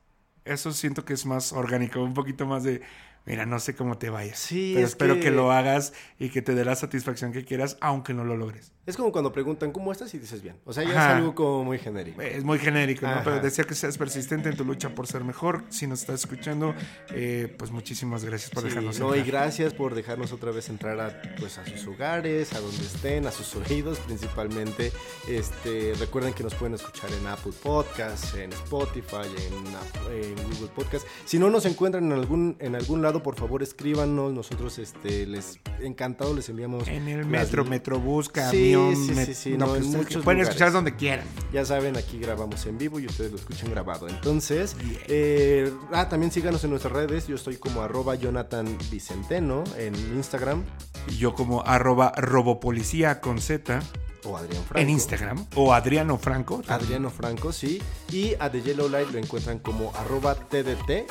Eso siento que es más orgánico, un poquito más de, mira, no sé cómo te vayas. Sí, pero es espero que... que- lo hagas y que te dé la satisfacción que quieras, aunque no lo logres. Es como cuando preguntan, ¿cómo estás? Y dices bien. O sea, ya Ajá. es algo como muy genérico. Es muy genérico, ¿no? Pero deseo que seas persistente en tu lucha por ser mejor. Si nos estás escuchando, eh, pues muchísimas gracias por Sí, dejarnos no, y entrar. gracias por dejarnos otra vez entrar a, pues, a sus hogares, a donde estén, a sus oídos principalmente. Este, recuerden que nos pueden escuchar en Apple Podcasts, en Spotify, en, en Google Podcasts. Si no nos encuentran en algún, en algún lado, por favor escríbanos. Nosotros este, les encantado les enviamos. En el las- metro, metrobús, Sí, camión, sí, sí, sí, no, no, que en ustedes muchos pueden lugares. escuchar donde quieran. Ya saben, aquí grabamos en vivo y ustedes lo escuchan grabado. Entonces, eh, ah, también síganos en nuestras redes. Yo estoy como arroba Jonathan Vicenteno en Instagram Y yo como arroba robopolicía con Z o Adrián Franco. en Instagram. O Adriano Franco. Adriano Franco, sí. Y a The Yellow Light lo encuentran como arroba TDT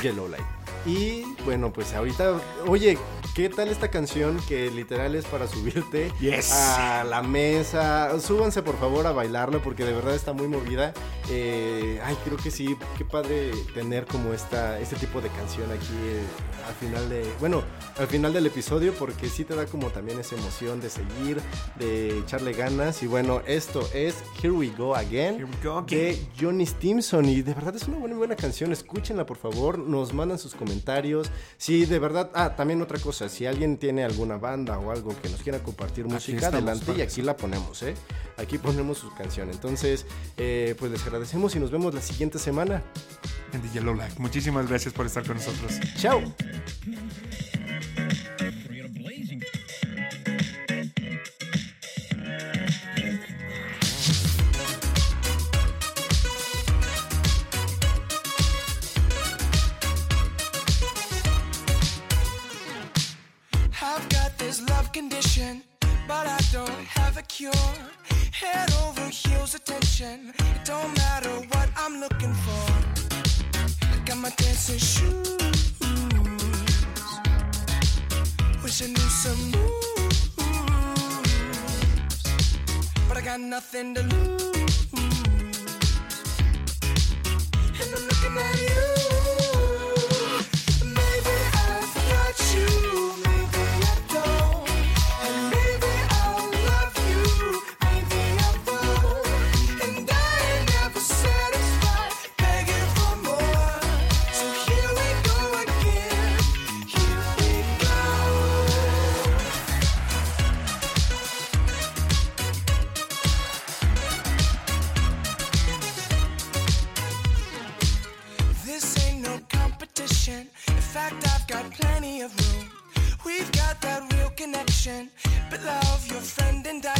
Yellow Light. Y bueno, pues ahorita, oye, ¿qué tal esta canción que literal es para subirte Yes. a la mesa? Súbanse por favor a bailarlo porque de verdad está muy movida. Eh, ay, creo que sí, qué padre tener como esta, este tipo de canción aquí eh, al final de, bueno, al final del episodio porque sí te da como también esa emoción de seguir, de echarle ganas. Y bueno, esto es Here We Go Again Here we go again. de Johnny Stimson y de verdad es una buena, buena canción, escúchenla por favor, nos mandan sus comentarios. Si de verdad, ah, también otra cosa, si alguien tiene alguna banda o algo que nos quiera compartir música, adelante y aquí la ponemos, ¿eh? Aquí ponemos su canción. Entonces, eh, pues les agradecemos y nos vemos la siguiente semana. En Yellow Light. Muchísimas gracias por estar con nosotros. Chao. condition, but I don't have a cure. Head over heels attention. It don't matter what I'm looking for. I got my dancing shoes. Wish I knew some moves, but I got nothing to lose. And I'm looking at you. connection. But love your friend and I